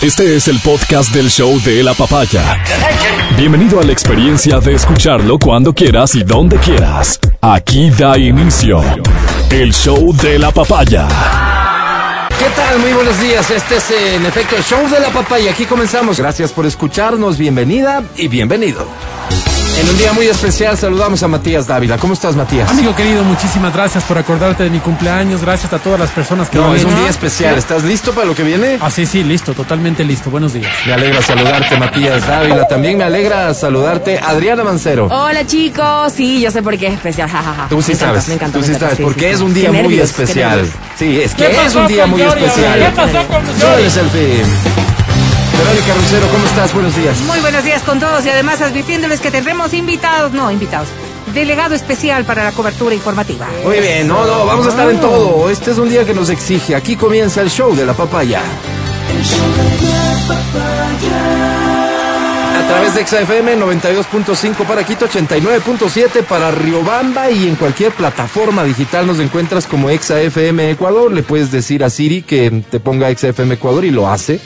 Este es el podcast del show de la papaya. Bienvenido a la experiencia de escucharlo cuando quieras y donde quieras. Aquí da inicio el show de la papaya. ¿Qué tal? Muy buenos días. Este es en efecto el show de la papaya. Aquí comenzamos. Gracias por escucharnos. Bienvenida y bienvenido. En un día muy especial saludamos a Matías Dávila. ¿Cómo estás, Matías? Amigo querido, muchísimas gracias por acordarte de mi cumpleaños. Gracias a todas las personas que No, lo es un día especial. ¿Estás listo para lo que viene? Ah, sí, sí, listo, totalmente listo. Buenos días. Me alegra saludarte, Matías Dávila. También me alegra saludarte, Adriana Mancero. Hola chicos, sí, yo sé por qué es especial. Tú sí Me encanta, sabes, me encanta, tú sí sabes, sí, porque sí, es un día muy especial. Sí, es ¿Qué que es un día muy especial. ¿Qué pasó con es el fin. Verónica ¿cómo estás? Buenos días. Muy buenos días con todos y además advirtiéndoles que tendremos invitados, no invitados, delegado especial para la cobertura informativa. Muy bien, no, no, vamos a estar en todo. Este es un día que nos exige. Aquí comienza el show de la papaya. A través de XFM 92.5 para Quito, 89.7 para Riobamba y en cualquier plataforma digital nos encuentras como XFM Ecuador. Le puedes decir a Siri que te ponga XFM Ecuador y lo hace.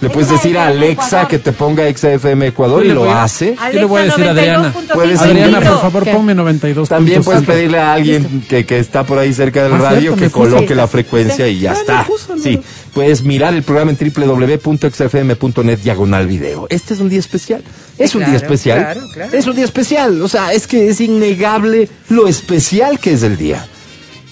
Le puedes decir a Alexa que te ponga XFM Ecuador y lo a- hace. Yo le voy a decir a Adriana. Puedes Adriana, por favor, ¿Qué? ponme 92. También puedes pedirle a alguien que, que está por ahí cerca del Ah, radio cierto, que coloque la frecuencia y ya Ah, está. puso, no. Sí, puedes mirar el programa en www.xfm.net diagonal video. Este es un día especial. Es un día especial. claro, claro. Es un día especial. O sea, es que es innegable lo especial que es el día.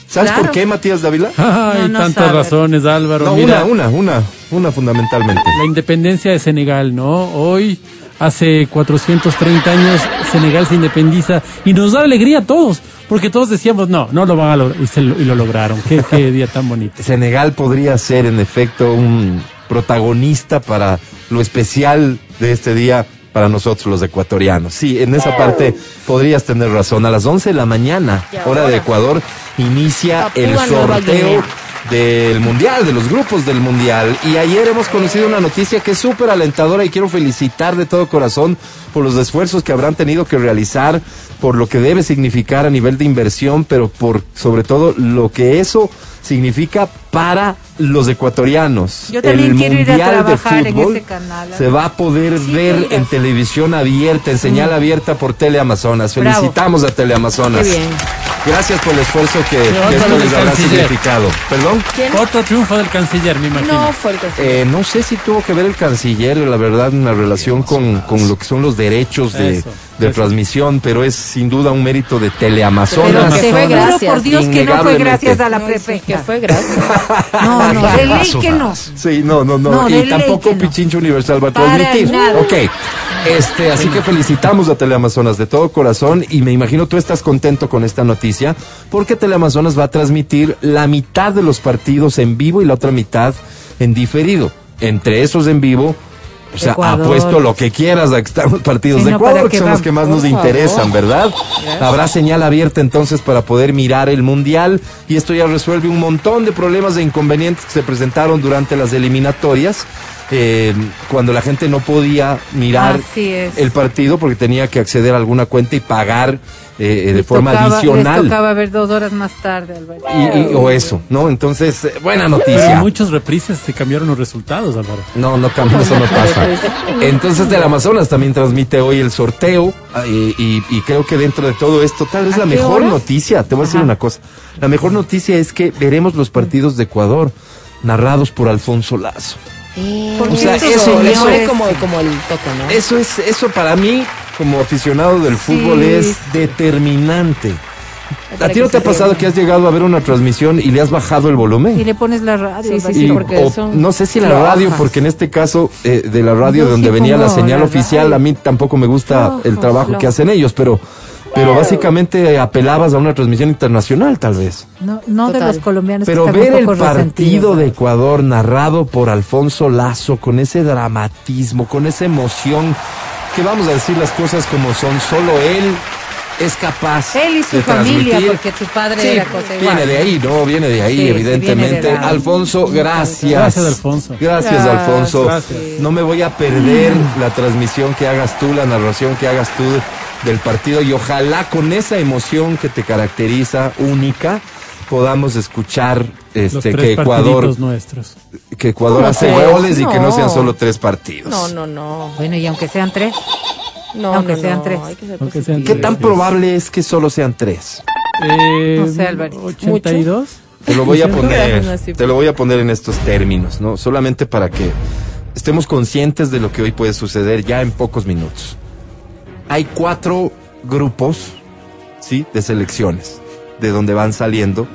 ¿Sabes Claro. por qué, Matías Dávila? Ay, No, no tantas sabe. razones, Álvaro. No, Mira, una, una, una, una fundamentalmente. la independencia de Senegal, ¿no? Hoy, hace 430 años, Senegal se independiza y nos da alegría a todos, porque todos decíamos, no, no lo van a lograr, y, se lo, y lo lograron. Qué, qué día tan bonito. Senegal podría ser en efecto un protagonista para lo especial de este día para nosotros los ecuatorianos. Sí, en esa parte podrías tener razón. A las 11 de la mañana, hora de Ecuador, inicia el sorteo del mundial, de los grupos del mundial. Y ayer hemos conocido una noticia que es súper alentadora y quiero felicitar de todo corazón por los esfuerzos que habrán tenido que realizar, por lo que debe significar a nivel de inversión, pero por sobre todo lo que eso significa para los ecuatorianos. Yo también el quiero ir a mundial de trabajar en fútbol ese canal. se va a poder Sí, ver en televisión abierta, en señal abierta por Teleamazonas. Bravo. Felicitamos a Teleamazonas. Qué bien. Gracias por el esfuerzo que, que esto les habrá canciller. significado. ¿Perdón? ¿Quién? Otro triunfo del canciller, me imagino. No fue el que Eh, no sé si tuvo que ver el canciller, la verdad, en la relación con, con lo que son los derechos de, Eso, de transmisión, pero es sin duda un mérito de Pero Teleamazonas. que que fue gracias. por Dios que no fue gracias a la No, sí, prefecta. que fue gracias. No, no, de ley Paso, que no. Sí, no, no, no. Y tampoco no. Pichincho Universal va a Para transmitir. nada. Ok. Este, así que felicitamos a Teleamazonas de todo corazón y me imagino tú estás contento con esta noticia porque Teleamazonas va a transmitir la mitad de los partidos en vivo y la otra mitad en diferido. Entre esos en vivo, o sea, Ecuador. apuesto lo que quieras a que están los partidos Sí, de Ecuador, que son los que más nos favor. interesan, ¿verdad? Habrá señal abierta entonces para poder mirar el Mundial y esto ya resuelve un montón de problemas e inconvenientes que se presentaron durante las eliminatorias. Eh, cuando la gente no podía mirar el partido porque tenía que acceder a alguna cuenta y pagar eh, eh, de Les forma tocaba- adicional. Les tocaba ver dos horas más tarde. Y, y- o eso, ¿no? Entonces, eh, buena Pero noticia. en muchos reprises se cambiaron los resultados, Álvaro. No, no cambia, eso no pasa. Entonces, del Amazonas también transmite hoy el sorteo ah, y, y- y creo que dentro de todo esto, tal vez ¿A la mejor hora? noticia, te voy a decir una cosa, la mejor noticia es que veremos los partidos de Ecuador narrados por Alfonso Lazo. Porque O sea, eso, pone como, como el toque, ¿no? Eso es, eso para mí, como aficionado del fútbol, Sí. es determinante. ¿A ti no te ha pasado que has llegado a ver una transmisión y le has bajado el volumen? Y le pones la radio. Sí, sí, sí, Y- porque o- son no sé si la radio, porque en este caso eh, de la radio Yo donde venía la señal la oficial, radio. a mí tampoco me gusta el trabajo que hacen ellos, pero pero básicamente apelabas a una transmisión internacional tal vez. No, no de los colombianos. Pero ver el partido de. Ecuador narrado por Alfonso Lazo con ese dramatismo, con esa emoción, que vamos a decir las cosas como son, solo él es capaz Él y su de familia, transmitir. porque su padre Sí, era cosa igual. viene de ahí, ¿no? Viene de ahí, Sí, evidentemente. viene de la- Alfonso, gracias. Gracias, Alfonso. Gracias, Gracias. Alfonso. Gracias. No me voy a perder la transmisión que hagas tú, la narración que hagas tú del partido y ojalá con esa emoción que te caracteriza única podamos escuchar este, que Ecuador, nuestros. que Ecuador ¿Cómo hace tres? goles y que no sean solo tres partidos. No, no, no. Bueno, y aunque sean tres. No, Aunque no, sean no, tres. hay que ser Aunque positivo. sean ¿Qué tan probable es que solo sean tres? Eh, No sé, Álvarez. 82. Te lo voy a poner, te lo voy a poner en estos términos, ¿no? Solamente para que estemos conscientes de lo que hoy puede suceder ya en pocos minutos. Hay cuatro grupos, ¿sí? De selecciones, de donde van saliendo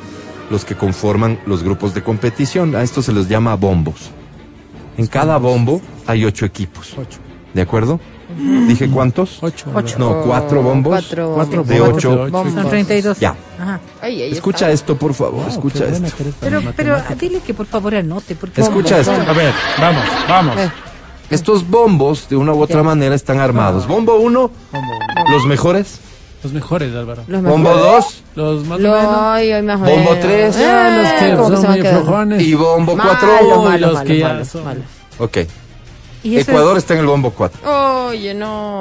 los que conforman los grupos de competición. A esto se les llama bombos. En cada bombo hay ocho equipos. Ocho. ¿De acuerdo? ¿Dije cuántos? Ocho. Ocho. No, cuatro bombos. Cuatro, Cuatro De bombos, ocho. ocho. Son 32. Ya. Ajá. Ay, Escucha está. esto, por favor. Wow, escucha esto. Pero, pero dile que por favor anote. Porque Escucha esto. A ver, vamos, vamos. Eh. Estos bombos, de una u otra manera, están armados. Bombo 1, Bombo. los mejores. Los mejores, Álvaro. Los Bombo mejores. 2 Los más Lo, menos. Bombo menos. tres. Eh, Ah, los que ¿cómo se son quedando? flojones. y bombo Malo, 4. Uy, malo, los malo, que ya malo, son- malo. Ok. Y Ecuador está en el bombo 4. Oye, no.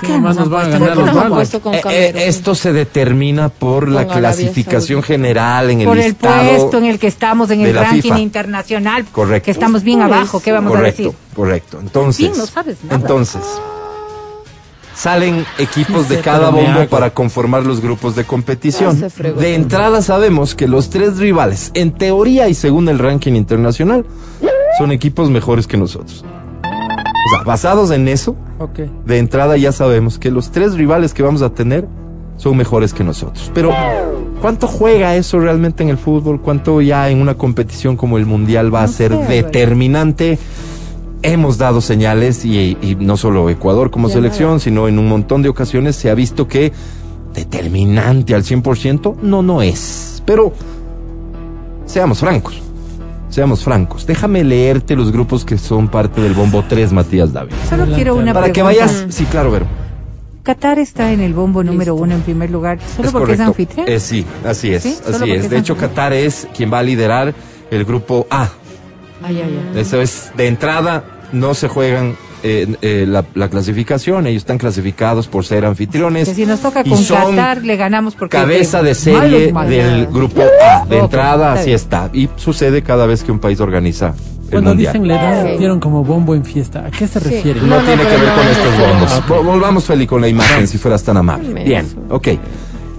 Sí, qué nomás nos nos van a ganar ¿Por los malos. con Eh, eh, esto se determina por la Arabia clasificación Saudita. general en el por el puesto en el que estamos en el ranking FIFA. internacional. Correcto. Que estamos bien Uy, abajo. ¿Qué vamos correcto, a decir? correcto. Entonces, Bien, no sabes nada. entonces salen equipos Sí de cada bombo para conformar los grupos de competición. De entrada sabemos que los tres rivales, en teoría y según el ranking internacional, son equipos mejores que nosotros. O sea, basados en eso, de entrada ya sabemos que los tres rivales que vamos a tener son mejores que nosotros. Pero, ¿cuánto juega eso realmente en el fútbol? ¿Cuánto ya en una competición como el Mundial va a No ser sé, determinante? Hemos dado señales y, y no solo Ecuador como Ya selección, sino en un montón de ocasiones se ha visto que determinante al 100% no, no es. Pero, seamos francos. Seamos francos. Déjame leerte los grupos que son parte del Bombo 3, Matías David. Solo quiero una Para que vayas, sí, claro, Vero. Qatar está en el bombo número Listo. uno en primer lugar, solo es porque es anfitrión. Eh, sí, así es, Sí, así es. es De hecho. Qatar es quien va a liderar el grupo A. Ay, ay, ay. Eso es, de entrada, no se juegan eh, eh, la, la clasificación, ellos están clasificados por ser anfitriones. Que si nos toca y con son Qatar, le ganamos porque... Cabeza de malos, serie malos. del grupo A. De entrada, así está. Y sucede cada vez que un país organiza el Cuando mundial. dicen la edad, dieron como bombo en fiesta. ¿A qué se refieren? No, No, no, tiene que ver no con es estos bombos. Vol- Volvamos, Feli, con la imagen, si fueras tan amable. Bien, eso. ok.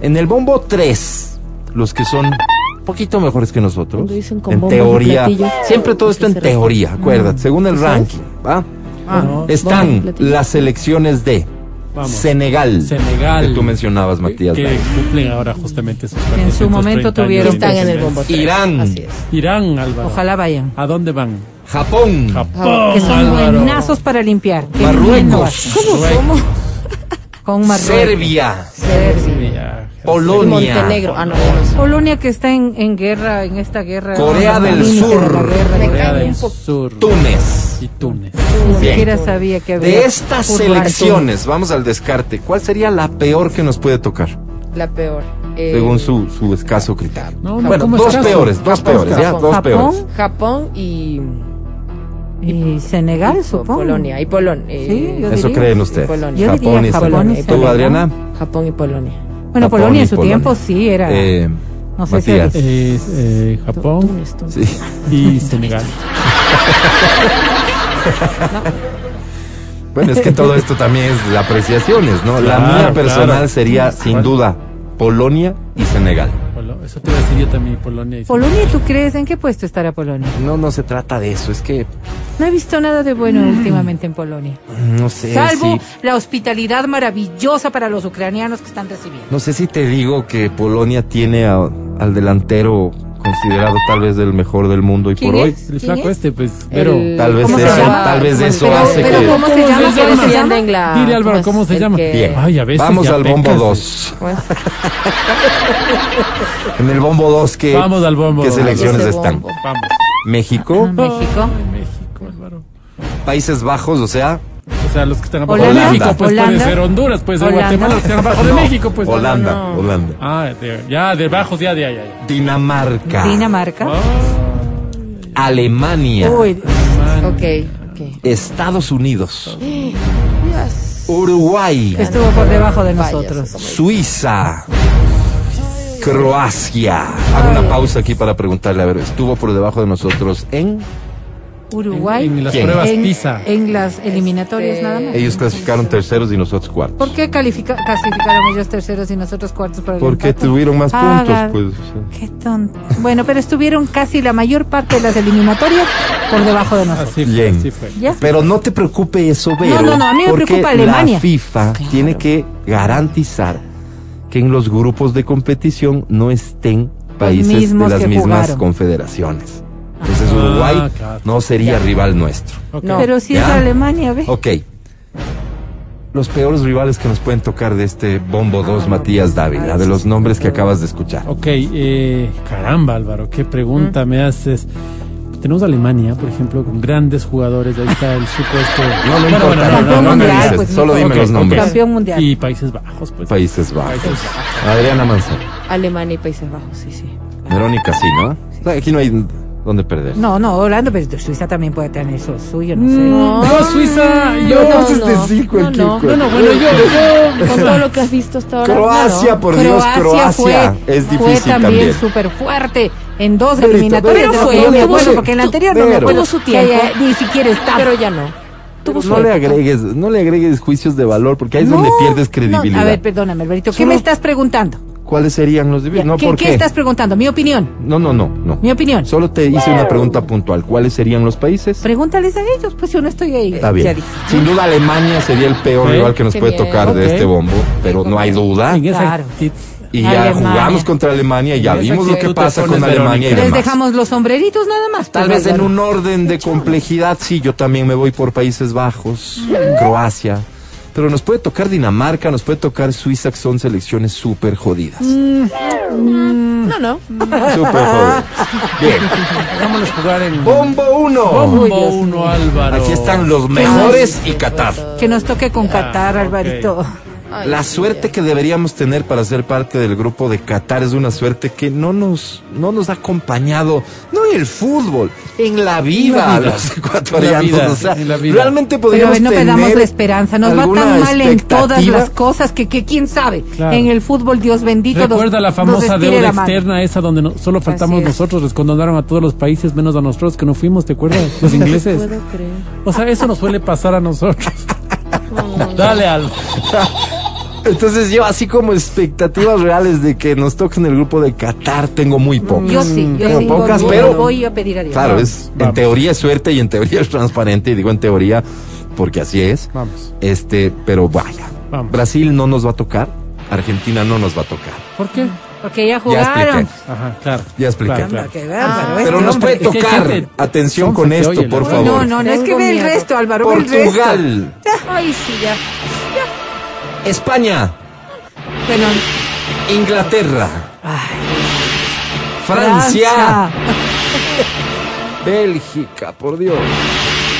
En el bombo 3, los que son un poquito mejores que nosotros, dicen con en teoría, siempre todo ¿a esto en refiere? teoría, acuérdate, según el ranking, ¿va? Ah, Están las selecciones de Vamos. Senegal, Senegal. que tú mencionabas, Matías. Que David. cumplen ahora justamente sus En su 430 momento tuvieron- de Están en el bombo. Irán. Así es. Irán, Álvaro. Ojalá vayan. ¿A dónde van? Japón, Japón, Que son Álvaro. buenazos para limpiar. Marruecos. Marruecos. ¿Cómo? Con Marruecos. Serbia, Serbia. Polonia, Montenegro. Ah, no. Polonia que está en, en guerra, en esta guerra. Corea del de Sur. la guerra. Corea del. Sur. Túnez. Y Túnez. Ni Bien. siquiera sabía que había. De estas fútbol. selecciones, vamos al descarte, ¿cuál sería la peor que nos puede tocar? La peor. Eh, Según su, su escaso criterio. No, no, bueno, ¿cómo dos escaso? peores, dos Japón, peores, ya, Japón. dos Japón peores. Japón y, y Senegal, y supongo. Polonia. Y Polonia. Sí, yo Eso creen ustedes. Polonia. Yo Japón diría y Japón Polonia. y ¿Tú. Adriana? Japón y Polonia. Bueno, Japón Polonia y en su Polonia. tiempo sí era. Eh, no sé si Matías. Es eh, Japón Túnez, Túnez. sí. y Senegal. Bueno, es que todo esto también es la apreciaciones, ¿no? la mía personal claro. sería, sin ¿Cuál? duda, Polonia y Senegal. Eso te iba a decir yo también, Polonia y Senegal. Polonia, ¿tú crees en qué puesto estará Polonia? No, no se trata de eso, es que, No he visto nada de bueno últimamente en Polonia. no sé Salvo si... la hospitalidad maravillosa para los ucranianos que están recibiendo. No sé si te digo que Polonia tiene a- al delantero considerado tal vez el mejor del mundo y ¿Quién por hoy. El ¿Quién flaco es? este, pues, pero... El- Tal vez ¿Cómo se eso, tal vez eso hace pero que... ¿cómo se llama? se Que llama? defienden la... Dile, Álvaro, ¿cómo se llama? que- Bien. Ay, a veces Vamos al bombo pecas. 2. Bueno, En el bombo 2, ¿qué, Vamos al bombo ¿qué selecciones están? Vamos. México, Ah, México. Ay, México, Álvaro. Países Bajos, o sea, O sea, los que están abajo Holanda. de México, pues Holanda. puede ser Honduras, puede ser Holanda. Guatemala, los que están abajo de no, México, pues. Holanda, no, no. Holanda. Ah, de- ya, de bajos, ya, ya, ya. ya. Dinamarca, Dinamarca. Ah, Alemania, Uy, man. ok, ok. Estados Unidos, Yes. Uruguay, estuvo por debajo de nosotros. Suiza, Croacia. Hago una pausa aquí para preguntarle, a ver, ¿estuvo por debajo de nosotros en? Uruguay. En, en las ¿Quién? pruebas en, PISA. en las eliminatorias Este, nada más. Ellos clasificaron terceros y nosotros cuartos. ¿Por qué califica, clasificaron ellos terceros y nosotros cuartos para el Porque tuvieron más Haga- puntos, pues. Qué tonto. Bueno, pero estuvieron casi la mayor parte de las eliminatorias por debajo de nosotros. Así fue, Bien. así fue. ¿Ya? Pero no te preocupe eso, Vero. No, no, no, a mí me preocupa Alemania. La FIFA tiene que garantizar que en los grupos de competición no estén países de las mismas jugaron. confederaciones. Entonces Ah, Uruguay claro. no sería rival nuestro. No. Pero si es. Alemania, ¿ve? Ok. Los peores rivales que nos pueden tocar de este Bombo 2, Ah, Matías Dávila, de los nombres que acabas de escuchar. Ok, eh, caramba Álvaro, qué pregunta Mm. me haces. Tenemos Alemania, por ejemplo, con grandes jugadores, ahí está el supuesto... No, no Bueno, importa, bueno, no, no, no me mundial, dices, pues, solo no. dime los nombres. Campeón mundial. Y Países Bajos, pues. Países Bajos. Países Bajos. Adriana Manzano. Alemania y Países Bajos, sí, sí. Verónica, sí, ¿no? Aquí no hay dónde perder. No, no, Orlando, pero Suiza también puede tener eso suyo, no sé. No. Yo, Suiza, yo... No, Entonces no, decí cualquier no, no. No, no, bueno, yo... yo Con todo lo que has visto hasta ahora. Croacia, no. por Dios, Croacia. fue, es fue difícil también también. súper fuerte en dos Verito, eliminatorias. Que fue, me acuerdo, porque en la anterior no me acuerdo Tuvo su tiempo. ni siquiera estaba. Pero ya no. No le agregues, no le agregues juicios de valor, porque ahí es donde No, pierdes no, credibilidad. a ver, perdóname, Alberto, ¿qué Solo- me estás preguntando? ¿Cuáles serían los dividendos? No, ¿Qué, ¿por qué qué? estás preguntando? Mi opinión. No, no, no, no. Mi opinión. Solo te hice una pregunta puntual. ¿Cuáles serían los países? Pregúntales a ellos, pues yo no estoy ahí. Está bien. Sin duda Alemania sería el peor rival que nos Qué puede bien. tocar de este bombo, pero no hay duda. Claro. Y ya Alemania. jugamos contra Alemania y ya vimos lo que pasa con Alemania y. Les dejamos los sombreritos nada más. Tal pues, vez en un orden de complejidad, sí, yo también me voy por Países Bajos, Croacia, pero nos puede tocar Dinamarca, nos puede tocar Suiza, que son selecciones súper jodidas. No, no. Súper jodidas. Bien. Hagámoslos jugar en... Bombo 1. Bombo Uy, Dios uno, mío. Álvaro. Aquí están los mejores y Qatar. Que nos toque con Qatar, Ah, Alvarito. Ay, La sí, suerte que deberíamos tener para ser parte del grupo de Qatar es una suerte que no nos, no nos ha acompañado, no en el fútbol, en la vida, la vida. los ecuatorianos. En la vida, o sea, en la vida. realmente Pero podríamos no perdamos tener la esperanza. Nos va tan mal en todas las cosas que, que quién sabe. Claro. En el fútbol, Dios bendito. nos- Recuerda la nos famosa estire deuda la externa esa donde no- solo faltamos Así nosotros, les condonaron a todos los países menos a nosotros que no fuimos, ¿te acuerdas? Los ingleses. Puedo creer. O sea, eso nos suele pasar a nosotros. Dale, Alba. Entonces yo así como expectativas reales de que nos toque en el grupo de Qatar tengo muy pocas. Yo sí, yo Tengo sí. pocas, voy, pero voy a pedir a Dios. claro, es en Vamos. teoría es suerte y en teoría es transparente y digo en teoría porque así es. Vamos. Este, pero vaya. Vamos. Brasil no nos va a tocar, Argentina no nos va a tocar. ¿Por qué? Porque ya Ya jugaron. expliqué. Ajá, claro. Ya expliqué. Claro, claro. Ah. este Pero nos hombre. puede Es que hay tocar. Atención con esto, oye, por favor. No, no, no, es que ve el resto, Álvaro, ve el resto. Portugal, Ay, sí, ya. España, Bueno, Inglaterra, Francia, Francia. Bélgica, por Dios.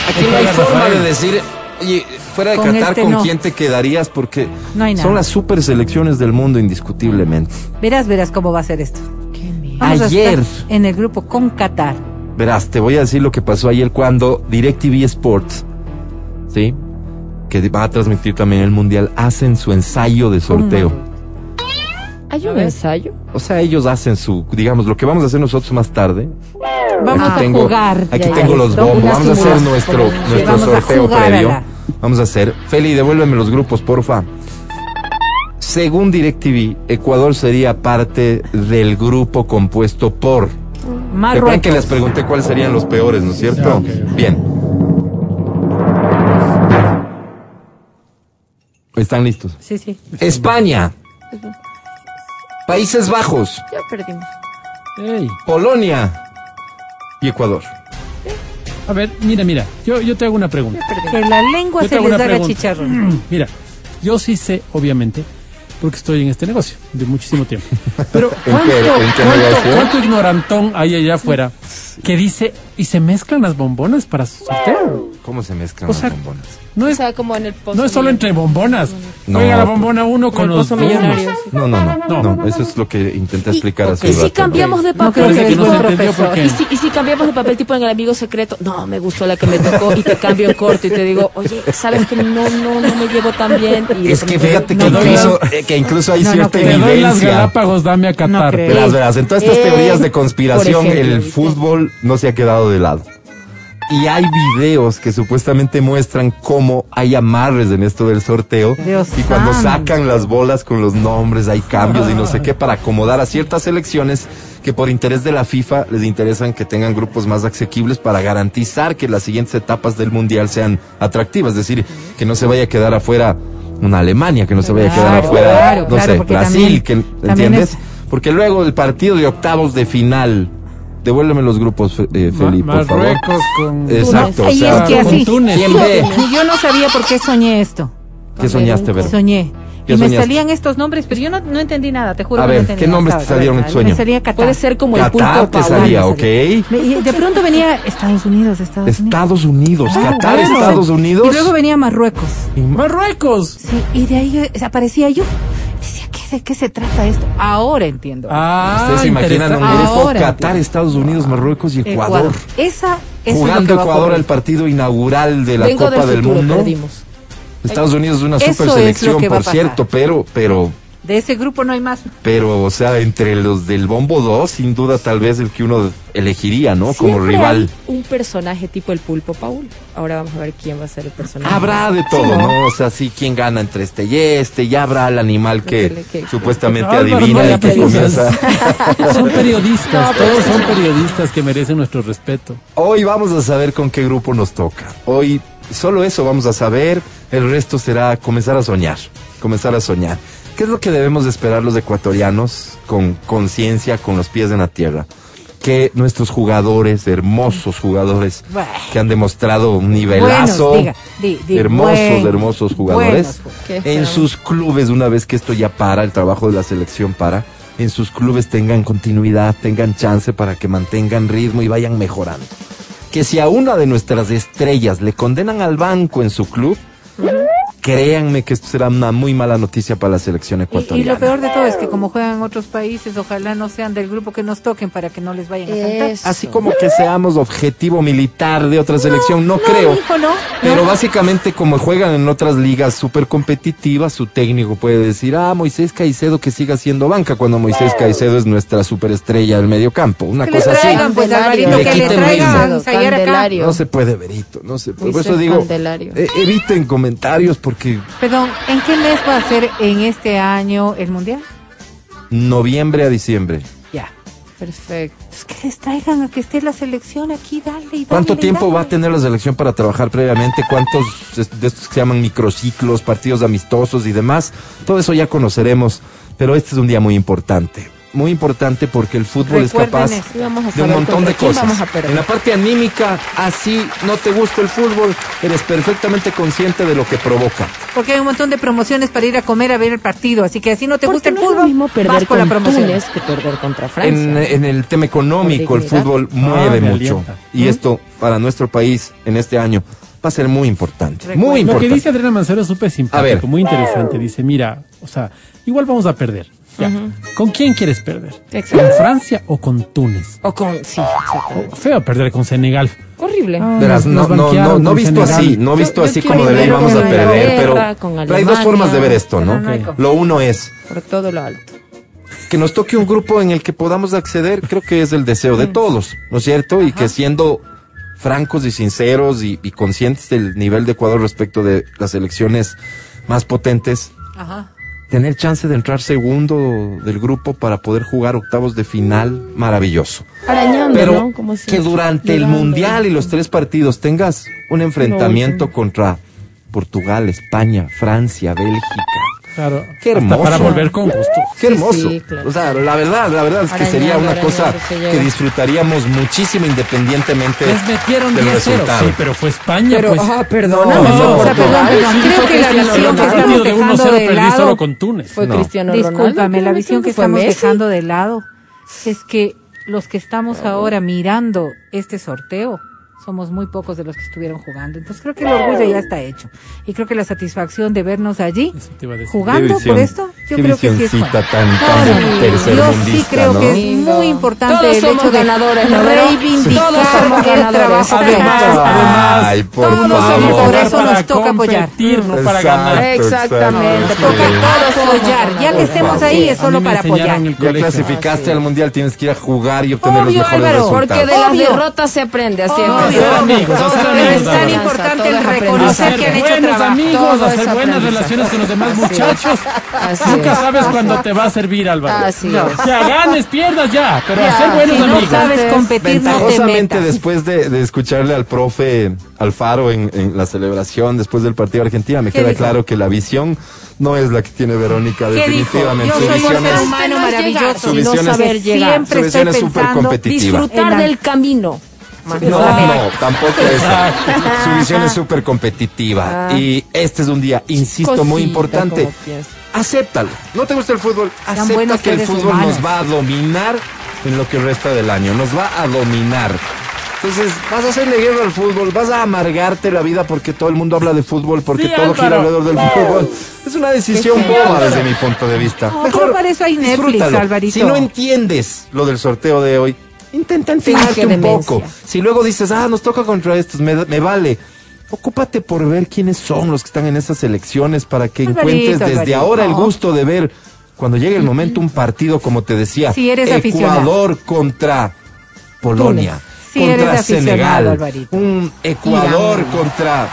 Aquí no hay forma Rafael. de decir, oye, fuera de Con Qatar, este ¿con no. quién te quedarías? Porque No hay nada. son las super selecciones del mundo, indiscutiblemente. Verás, verás cómo va a ser esto. Qué. Vamos Ayer. estar en el grupo con Qatar. Verás, te voy a decir lo que pasó ayer cuando DirecTV Sports, ¿sí? Que va a transmitir también el Mundial, hacen su ensayo de sorteo. ¿Hay un ensayo? O sea, ellos hacen su, digamos, lo que vamos a hacer nosotros más tarde. Vamos aquí a tengo, jugar. Aquí Ya, ya, tengo los bombos. Vamos a hacer nuestro, nuestro sorteo previo. la- Vamos a hacer. Feli, devuélveme los grupos, porfa. Según DirecTV, Ecuador sería parte del grupo compuesto por. Recuerden que les Marruecos. pregunté cuáles serían los peores, ¿no es cierto? Ok. Bien. Están listos. Sí, sí. España, Países Bajos, Ya perdimos. Ey. Polonia y Ecuador. A ver, mira, mira. Yo, yo te hago una pregunta. Que la lengua Yo se les haga chicharrón. Mira, yo sí sé, obviamente, porque estoy en este negocio de muchísimo tiempo. Pero ¿En ¿cuánto, cuánto ignorantón hay allá afuera que dice, y se mezclan las bombonas para su sorteo. ¿Cómo se mezclan O sea, las bombonas? No O es, sea, como en el pozo no es solo entre bombonas. No. Juega la bombona uno con los pozo turnos. millonario. No, no, no, No. no. Eso es lo que intenté explicar hace Y un si cambiamos de papel, y, si, y si cambiamos de papel tipo en el amigo secreto, no, me gustó la que me tocó y te cambio en corto y te digo, oye, sabes que no, no, no me llevo tan bien. Y Es que fíjate que, No, no, incluso, eh, que incluso hay No, no cierta creo. Te doy las evidencia. Galápagos, dame a Qatar. creo. Verás. En todas estas Eh, teorías de conspiración, el ¿viste? Fútbol no se ha quedado de lado. Y hay videos que supuestamente muestran cómo hay amarres en esto del sorteo. Dios y cuando santo. sacan las bolas con los nombres, hay cambios y no sé qué para acomodar a ciertas selecciones que por interés de la FIFA les interesan que tengan grupos más asequibles para garantizar que las siguientes etapas del mundial sean atractivas. Es decir, que no se vaya a quedar afuera una Alemania, que no se vaya a quedar Claro, afuera, claro, no claro, sé, Brasil, también- que, ¿entiendes? es- Porque luego el partido de octavos de final, devuélveme los grupos, eh, Ma- Felipe, por favor. Marruecos con... Exacto, o Ahí sea, es que así. Yo no sabía por qué soñé esto. ¿Qué soñaste, Vero? Soñé. ¿Qué Y me soñaste? salían estos nombres, pero yo no, no entendí nada, te juro A que ver, no entendí ¿qué nombres te salieron en tu sueño? Me salía Qatar. Puede ser como el Qatar pulpo te Paul. salía, ok. Me- y de pronto venía Estados Unidos, Estados Unidos. Estados Unidos, Ah, Qatar, bueno. Estados Unidos. Y luego venía Marruecos. Marruecos. Sí, y de ahí aparecía yo. Decía, ¿qué, ¿de qué se trata esto? Ahora entiendo. Ah, Ustedes se imaginan un grupo Qatar, Estados Unidos, Marruecos y Ecuador. Esa es Jugando Ecuador el partido inaugural de la Vengo Copa del del, futuro, Mundo. perdimos. Estados Unidos es una super selección, por cierto, pero, pero, De ese grupo no hay más. pero, o sea, entre los del Bombo 2, sin duda, tal vez el que uno elegiría, ¿no? Como rival. hay un personaje tipo el pulpo Paul. Ahora vamos a ver quién va a ser el personaje. Habrá de todo, ¿no? O sea, sí, quién gana entre este y este, ya habrá el animal que, que- que- supuestamente adivina no y que comienza. Son periodistas, todos son periodistas que merecen nuestro respeto. Hoy vamos a saber con qué grupo nos toca. Hoy solo eso vamos a saber. El resto será comenzar a soñar. Comenzar a soñar. ¿Qué es lo que debemos de esperar los ecuatorianos con conciencia, con los pies en la tierra? Que nuestros jugadores, hermosos jugadores, Bueno. que han demostrado un nivelazo, Buenos, diga, di- di- hermosos, hermosos jugadores, buenos. Qué en sus clubes, una vez que esto ya para, el trabajo de la selección para, en sus clubes tengan continuidad, tengan chance para que mantengan ritmo y vayan mejorando. Que si a una de nuestras estrellas le condenan al banco en su club, créanme que esto será una muy mala noticia para la selección ecuatoriana. y lo peor de todo es que como juegan en otros países, ojalá no sean del grupo que nos toquen para que no les vayan a saltar. Así como que seamos objetivo militar de otra selección, no, creo. hijo, no. Pero No. básicamente como juegan en otras ligas súper competitivas, su técnico puede decir, ah, Moisés Caicedo que siga siendo banca, cuando Moisés Caicedo es nuestra superestrella del medio campo. Una Que cosa así. traigan, pues, Candelario. Alvarito, Le que le traigan acá. No se puede, Berito, no se puede. Por eso digo, eh, eviten comentarios porque Perdón, ¿en qué mes va a ser en este año el mundial? noviembre a diciembre. Ya. Perfecto. Pues que les traigan a que esté la selección aquí, dale y dale. ¿Cuánto tiempo dale. va a tener la selección para trabajar previamente? ¿Cuántos de estos que se llaman microciclos, partidos amistosos y demás? Todo eso ya conoceremos, pero este es un día muy importante. Muy importante porque el fútbol es capaz de un montón de cosas. En la parte anímica, así no te gusta el fútbol, eres perfectamente consciente de lo que provoca. Porque hay un montón de promociones para ir a comer a ver el partido, así que si no te Porque gusta el no fútbol, lo mismo perder vas con la con promoción. Túnez que perder contra Francia. En, en el tema económico, el fútbol Ah, mueve me mucho. Y esto, para nuestro país, en este año, va a ser muy importante. Recuerda. Muy Lo importante. que dice Adriana Mancero es súper simpático, muy interesante. Dice, mira, o sea, igual vamos a perder. Ya. ¿Con quién quieres perder? Exacto. ¿Con Francia o con Túnez? O con. Sí, exactamente. Oh, feo perder con Senegal. Horrible. Ah, Verás, no, no, no, no visto Senegal. así, no visto yo así como de vamos a perder, pero, hay dos formas de ver esto, ¿no? Lo uno es Por todo lo alto. que nos toque un grupo en el que podamos acceder, creo que es el deseo de todos, ¿no es cierto? Y que siendo francos y sinceros y, y conscientes del nivel de Ecuador respecto de las elecciones más potentes, Ajá. Tener chance de entrar segundo del grupo para poder jugar octavos de final, maravilloso. Arañando, Pero ¿no? Como si- que durante el. Mundial y los tres partidos tengas un enfrentamiento No, contra Portugal, España, Francia, Bélgica. Claro. Qué hasta hermoso. para volver con gusto. Qué hermoso. sí, claro. O sea, la verdad, la verdad es que sería una cosa que disfrutaríamos muchísimo independientemente Les metieron del 10-0. resultado. Sí, pero fue España, Pero, pues. ah, perdóname, No, fue no, O sea, perdón, perdón, creo que la Cristiano visión que Ronaldo. partido estamos de dejando 1-0 de perdí lado, solo con Túnez. Fue No. Cristiano Ronaldo. discúlpame, la visión que estamos Messi. dejando de lado es que los que estamos ahora mirando este sorteo, somos muy pocos de los que estuvieron jugando. Entonces creo que el orgullo ya está hecho. Y creo que la satisfacción de vernos allí jugando visión, por esto, yo creo que sí es tan- No, tan no, Yo sí creo ¿no? que es muy importante Todos el somos hecho de ganadores, ¿no? Todos reivindicar somos el trabajo Además, que además, Ay, por todos favor. por eso para nos toca apoyar. no para ganar. Exactamente. Toca todos apoyar. Ya que estemos ahí es solo para apoyar. Ya clasificaste al mundial, tienes que ir a jugar y obtener Obvio, los mejores Álvaro, resultados. Porque de las derrotas se aprende, así Obvio, es. Hacer amigos, es amigos, tan importante el reconocer que han hecho buenos trabajo. amigos, Todo hacer buenas relaciones con los demás Así muchachos. Así Nunca es. sabes cuándo te va a servir, Álvaro. Así No. es. Sea, ganes, pierdas ya, pero Ya, hacer buenos Si no amigos. sabes competir, no te Ventajosamente, metas. después de, de escucharle al profe Alfaro en, en la celebración después del partido de Argentina, me ¿Qué queda dijo? claro que la visión no es la que tiene Verónica, definitivamente. Yo Su soy visión es, humano no maravilloso. Su visión sino es- saber llegar. Siempre su visión estoy es súper competitiva. Disfrutar del camino. Más No, no, tampoco eso. Su visión es súper competitiva. Ah. Y este es un día, insisto, muy importante. Acéptalo. ¿No te gusta el fútbol? Acepta que el fútbol humanos. nos va a dominar en lo que resta del año. Nos va a dominar. Entonces, vas a hacerle guerra al fútbol, vas a amargarte la vida porque todo el mundo habla de fútbol, porque Sí, todo gira alrededor del fútbol. Es una decisión boba desde mi punto de vista. No, pero para eso hay Netflix. Alvarito. Si no entiendes lo del sorteo de hoy, intenta entenderte qué un demencia. poco. Si luego dices, ah, nos toca contra estos, me, me vale. Ocúpate por ver quiénes son los que están en esas elecciones para que Alvarito, encuentres desde Alvarito. ahora el gusto de ver cuando llegue el momento un partido como te decía, Si eres aficionado. Ecuador contra Polonia, Si contra eres aficionado, Senegal, Alvarito. un Ecuador Irán. contra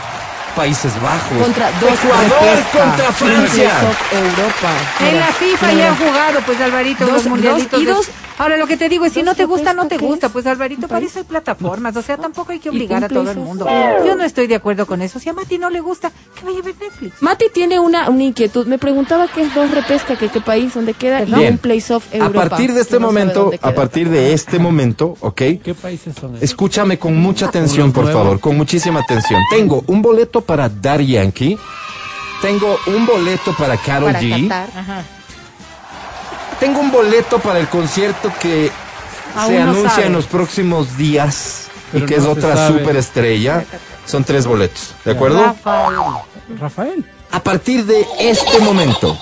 Países Bajos, Contra dos Ecuador contra Francia. Europa. En la FIFA mira. ya han jugado, pues Alvarito, Dos- los mundialitos. dos- y dos- Ahora lo que te digo es, si no te gusta, no te repesca, ¿qué gusta. es? Pues Alvarito, para eso hay plataformas. O sea, tampoco hay que obligar a todo el mundo. Yo no estoy de acuerdo con eso. Si a Mati no le gusta, que vaya a ver Netflix. Mati tiene una, una inquietud. Me preguntaba qué es dos repesca, que qué país, dónde queda, y un place-off A Europa. partir de este No momento, a partir de este momento, ¿ok? ¿Qué países son esos? Escúchame con mucha atención, por favor, con muchísima atención. Tengo un boleto para Dar Yankee. Tengo un boleto para Carol Para G. Qatar. Tengo un boleto para el concierto que Aún se no anuncia sabe. en los próximos días Pero y que no es otra superestrella. Son tres boletos, ¿de acuerdo? Rafael. Rafael. A partir de este momento,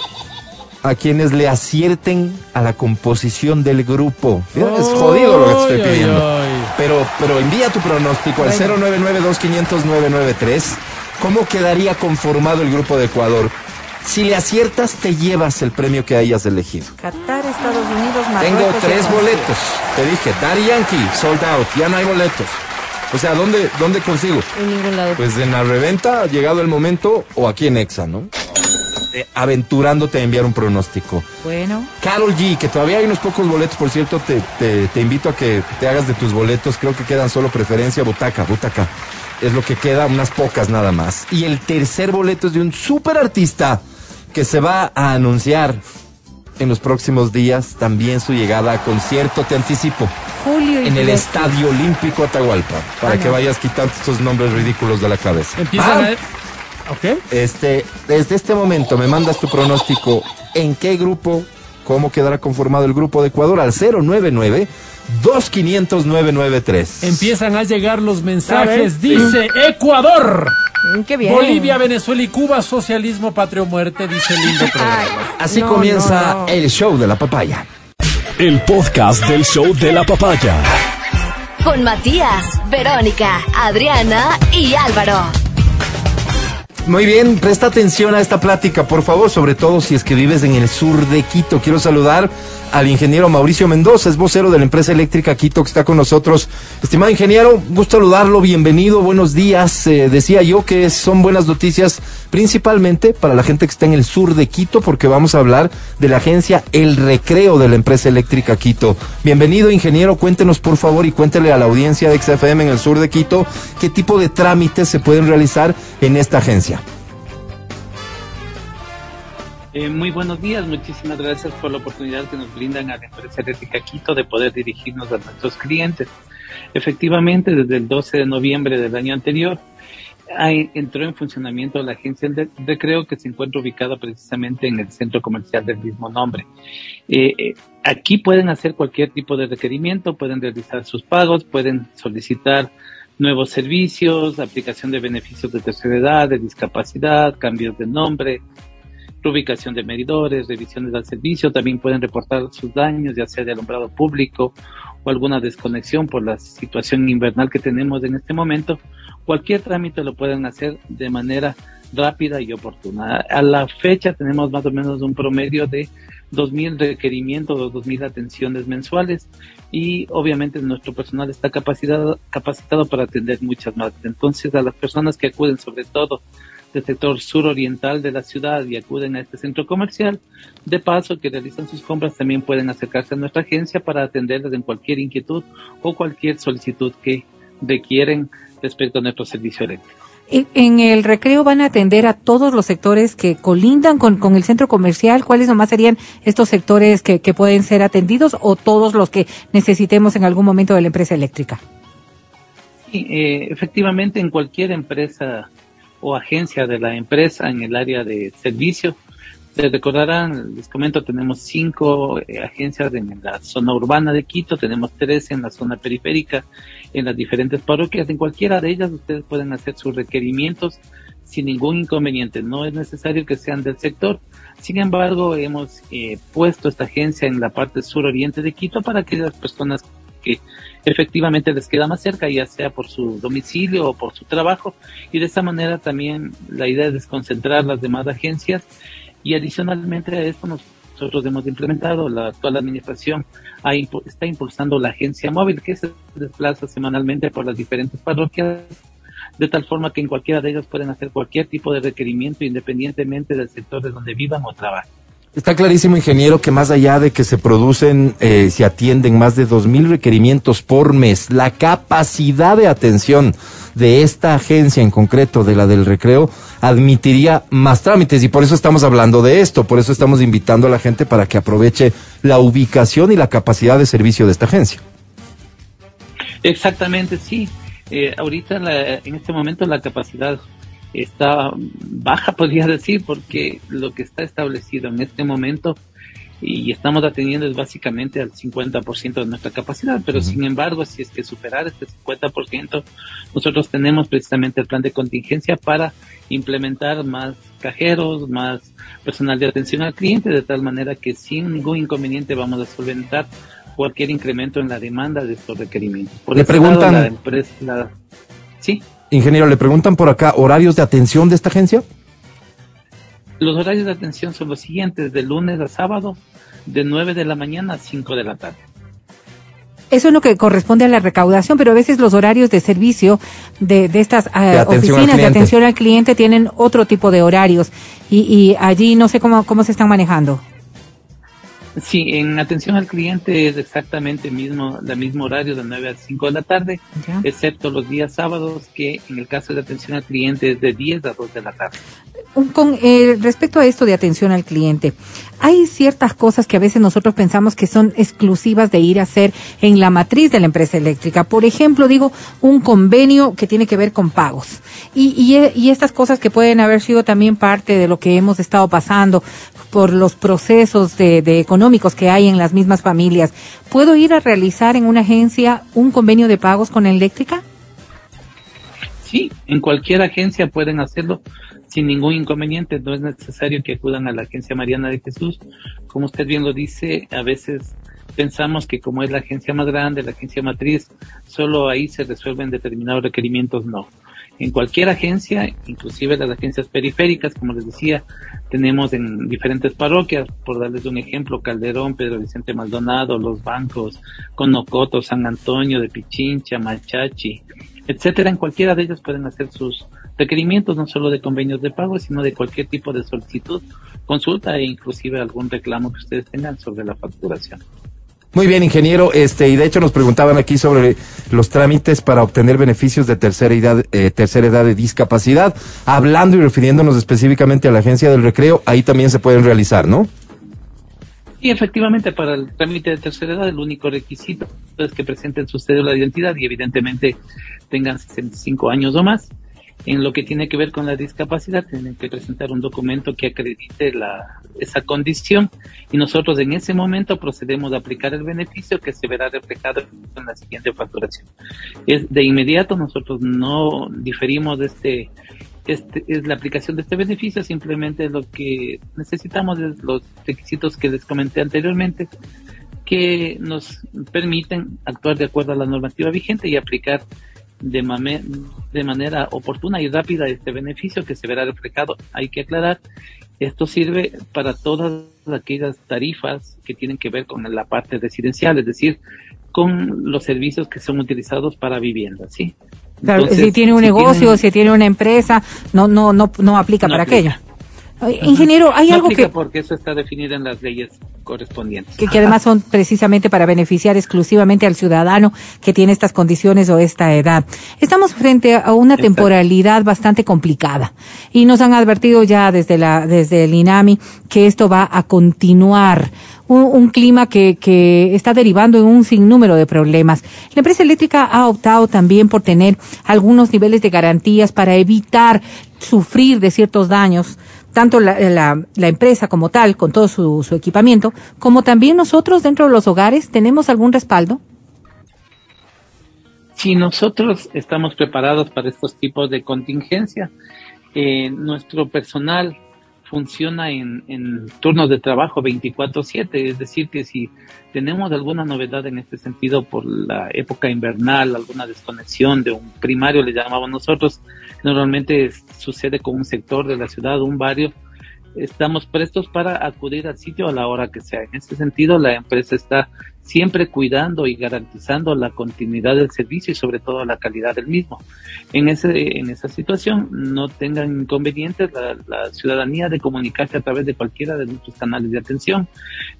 a quienes le acierten a la composición del grupo. Mira, es jodido lo que te estoy ay, pidiendo. ay. Pero, pero envía tu pronóstico al 099-2500-993. ¿Cómo quedaría conformado el grupo de Ecuador? Si le aciertas, te llevas el premio que hayas elegido. Qatar, Estados Unidos, Marruecos. Tengo tres boletos. Te dije, Daddy Yankee, sold out. Ya no hay boletos. O sea, ¿dónde, dónde consigo? En ningún lado. Pues en la reventa, ha llegado el momento, o aquí en Exa, ¿no? Eh, aventurándote a enviar un pronóstico. Bueno, Carol G, que todavía hay unos pocos boletos, por cierto, te, te, te invito a que te hagas de tus boletos. Creo que quedan solo preferencia, butaca, butaca. Es lo que queda, unas pocas nada más. Y el tercer boleto es de un super artista que se va a anunciar en los próximos días también su llegada a concierto, te anticipo, Julio y en el. Estadio Olímpico Atahualpa, para Ah, que no. vayas quitando estos nombres ridículos de la cabeza. Empiezan ¿Va? a... ¿Ok? Este, desde este momento me mandas tu pronóstico en qué grupo, cómo quedará conformado el grupo de Ecuador al 099 2500 993. Empiezan a llegar los mensajes. Dice Ecuador, Mm, Qué bien. Bolivia, Venezuela y Cuba, socialismo, patria o muerte, dice el lindo programa. Ay, Así no, comienza no, no. el show de la papaya. El podcast del show de la papaya. Con Matías, Verónica, Adriana y Álvaro. Muy bien, presta atención a esta plática, por favor, sobre todo si es que vives en el sur de Quito. Quiero saludar al ingeniero Mauricio Mendoza, es vocero de la empresa eléctrica Quito que está con nosotros. Estimado ingeniero, gusto saludarlo, bienvenido, buenos días. Eh, decía yo que son buenas noticias principalmente para la gente que está en el sur de Quito, porque vamos a hablar de la agencia El Recreo de la empresa eléctrica Quito. Bienvenido, ingeniero, cuéntenos por favor y cuéntele a la audiencia de XFM en el sur de Quito qué tipo de trámites se pueden realizar en esta agencia. Eh, muy buenos días, muchísimas gracias por la oportunidad que nos brindan a la empresa eléctrica Quito de poder dirigirnos a nuestros clientes. Efectivamente, desde el 12 de noviembre del año anterior entró en funcionamiento la agencia de recreo que se encuentra ubicada precisamente en el centro comercial del mismo nombre. Eh, eh, aquí pueden hacer cualquier tipo de requerimiento, pueden realizar sus pagos, pueden solicitar nuevos servicios, aplicación de beneficios de tercera edad, de discapacidad, cambios de nombre, reubicación de medidores, revisiones al servicio, también pueden reportar sus daños, ya sea de alumbrado público o alguna desconexión por la situación invernal que tenemos en este momento. Cualquier trámite lo pueden hacer de manera rápida y oportuna. A la fecha tenemos más o menos un promedio de 2.000 requerimientos o 2.000 atenciones mensuales y obviamente nuestro personal está capacitado, capacitado para atender muchas más. Entonces a las personas que acuden sobre todo del sector suroriental de la ciudad y acuden a este centro comercial, de paso que realizan sus compras también pueden acercarse a nuestra agencia para atenderles en cualquier inquietud o cualquier solicitud que requieren respecto a nuestro servicio eléctrico. En- En el recreo van a atender a todos los sectores que colindan con, con el centro comercial. ¿Cuáles nomás serían estos sectores que, que pueden ser atendidos o todos los que necesitemos en algún momento de la empresa eléctrica? Sí, eh, efectivamente en cualquier empresa o agencia de la empresa en el área de servicio, se recordarán, les comento, tenemos cinco eh, agencias en la zona urbana de Quito, tenemos tres en la zona periférica, en las diferentes parroquias, en cualquiera de ellas ustedes pueden hacer sus requerimientos sin ningún inconveniente, no es necesario que sean del sector. Sin embargo, hemos eh, puesto esta agencia en la parte suroriente de Quito para aquellas personas que efectivamente les queda más cerca, ya sea por su domicilio o por su trabajo, y de esta manera también la idea es desconcentrar las demás agencias. Y adicionalmente a esto nosotros hemos implementado, la actual administración ha está impulsando la agencia móvil que se desplaza semanalmente por las diferentes parroquias de tal forma que en cualquiera de ellas pueden hacer cualquier tipo de requerimiento independientemente del sector de donde vivan o trabajen. Está clarísimo, ingeniero, que más allá de que se producen, eh, se atienden más de 2.000 requerimientos por mes, la capacidad de atención de esta agencia en concreto, de la del recreo, admitiría más trámites y por eso estamos hablando de esto, por eso estamos invitando a la gente para que aproveche la ubicación y la capacidad de servicio de esta agencia. Exactamente, sí. Eh, ahorita, la- en este momento, la capacidad está baja, podría decir, porque lo que está establecido en este momento y estamos atendiendo es básicamente al 50% de nuestra capacidad, pero sin embargo, si es que superar este 50%, nosotros tenemos precisamente el plan de contingencia para implementar más cajeros, más personal de atención al cliente, de tal manera que sin ningún inconveniente vamos a solventar cualquier incremento en la demanda de estos requerimientos. Por Le lado, preguntan- la empresa, la- sí, Ingeniero, le preguntan por acá, ¿horarios de atención de esta agencia? los horarios de atención son los siguientes, de lunes a sábado, de 9 de la mañana a 5 de la tarde. Eso es lo que corresponde a la recaudación, pero a veces los horarios de servicio de, de estas De al oficinas de atención al cliente tienen otro tipo de horarios y, y allí no sé cómo, cómo se están manejando. Sí, en atención al cliente es exactamente mismo, el mismo horario de 9 a 5 de la tarde, ¿ya? excepto los días sábados, que en el caso de atención al cliente es de 10 a 2 de la tarde. Con eh, respecto a esto de atención al cliente, hay ciertas cosas que a veces nosotros pensamos que son exclusivas de ir a hacer en la matriz de la empresa eléctrica. Por ejemplo, digo, un convenio que tiene que ver con pagos. Y, y, y estas cosas que pueden haber sido también parte de lo que hemos estado pasando por los procesos de, de económicos que hay en las mismas familias. ¿Puedo ir a realizar en una agencia un convenio de pagos con eléctrica? Sí, en cualquier agencia pueden hacerlo sin ningún inconveniente. No es necesario que acudan a la agencia Mariana de Jesús. Como usted bien lo dice, a veces pensamos que como es la agencia más grande, la agencia matriz, solo ahí se resuelven determinados requerimientos. No. En cualquier agencia, inclusive las agencias periféricas, como les decía, tenemos en diferentes parroquias, por darles un ejemplo, Calderón, Pedro Vicente Maldonado, Los Bancos, Conocoto, San Antonio de Pichincha, Machachi, etcétera. En cualquiera de ellos pueden hacer sus requerimientos, no solo de convenios de pago, sino de cualquier tipo de solicitud, consulta e inclusive algún reclamo que ustedes tengan sobre la facturación. Muy bien, ingeniero. Este, y de hecho nos preguntaban aquí sobre los trámites para obtener beneficios de tercera edad, eh, tercera edad de discapacidad. Hablando y refiriéndonos específicamente a la agencia del recreo, ahí también se pueden realizar, ¿no? Y efectivamente, para el trámite de tercera edad, el único requisito es que presenten su cédula de identidad y evidentemente tengan 65 años o más. En lo que tiene que ver con la discapacidad, tienen que presentar un documento que acredite la, esa condición y nosotros en ese momento procedemos a aplicar el beneficio que se verá reflejado en la siguiente facturación. De inmediato nosotros no diferimos este, este es la aplicación de este beneficio, simplemente lo que necesitamos es los requisitos que les comenté anteriormente que nos permiten actuar de acuerdo a la normativa vigente y aplicar de, mame- de manera oportuna y rápida este beneficio que se verá reflejado. Hay que aclarar, esto sirve para todas aquellas tarifas que tienen que ver con la parte residencial, es decir, con los servicios que son utilizados para vivienda, ¿sí? Claro, Entonces, si tiene un si negocio, tienen- si tiene una empresa, no, no, no, no aplica No para aplica. aquello. Ingeniero, hay no algo que, porque eso está definido en las leyes correspondientes. que, que además son precisamente para beneficiar exclusivamente al ciudadano que tiene estas condiciones o esta edad. Estamos frente a una temporalidad bastante complicada y nos han advertido ya desde la desde el INAMI que esto va a continuar. Un, un clima que, que está derivando en un sinnúmero de problemas. La empresa eléctrica ha optado también por tener algunos niveles de garantías para evitar sufrir de ciertos daños tanto la, la, la empresa como tal, con todo su, su equipamiento, como también nosotros dentro de los hogares, ¿tenemos algún respaldo? Si nosotros estamos preparados para estos tipos de contingencia, eh, nuestro personal funciona en, en turnos de trabajo 24/7, es decir, que si tenemos alguna novedad en este sentido por la época invernal, alguna desconexión de un primario, le llamamos nosotros, normalmente sucede con un sector de la ciudad, un barrio, estamos prestos para acudir al sitio a la hora que sea. En este sentido, la empresa está siempre cuidando y garantizando la continuidad del servicio y sobre todo la calidad del mismo. En, ese, en esa situación, no tengan inconvenientes la, la ciudadanía de comunicarse a través de cualquiera de nuestros canales de atención.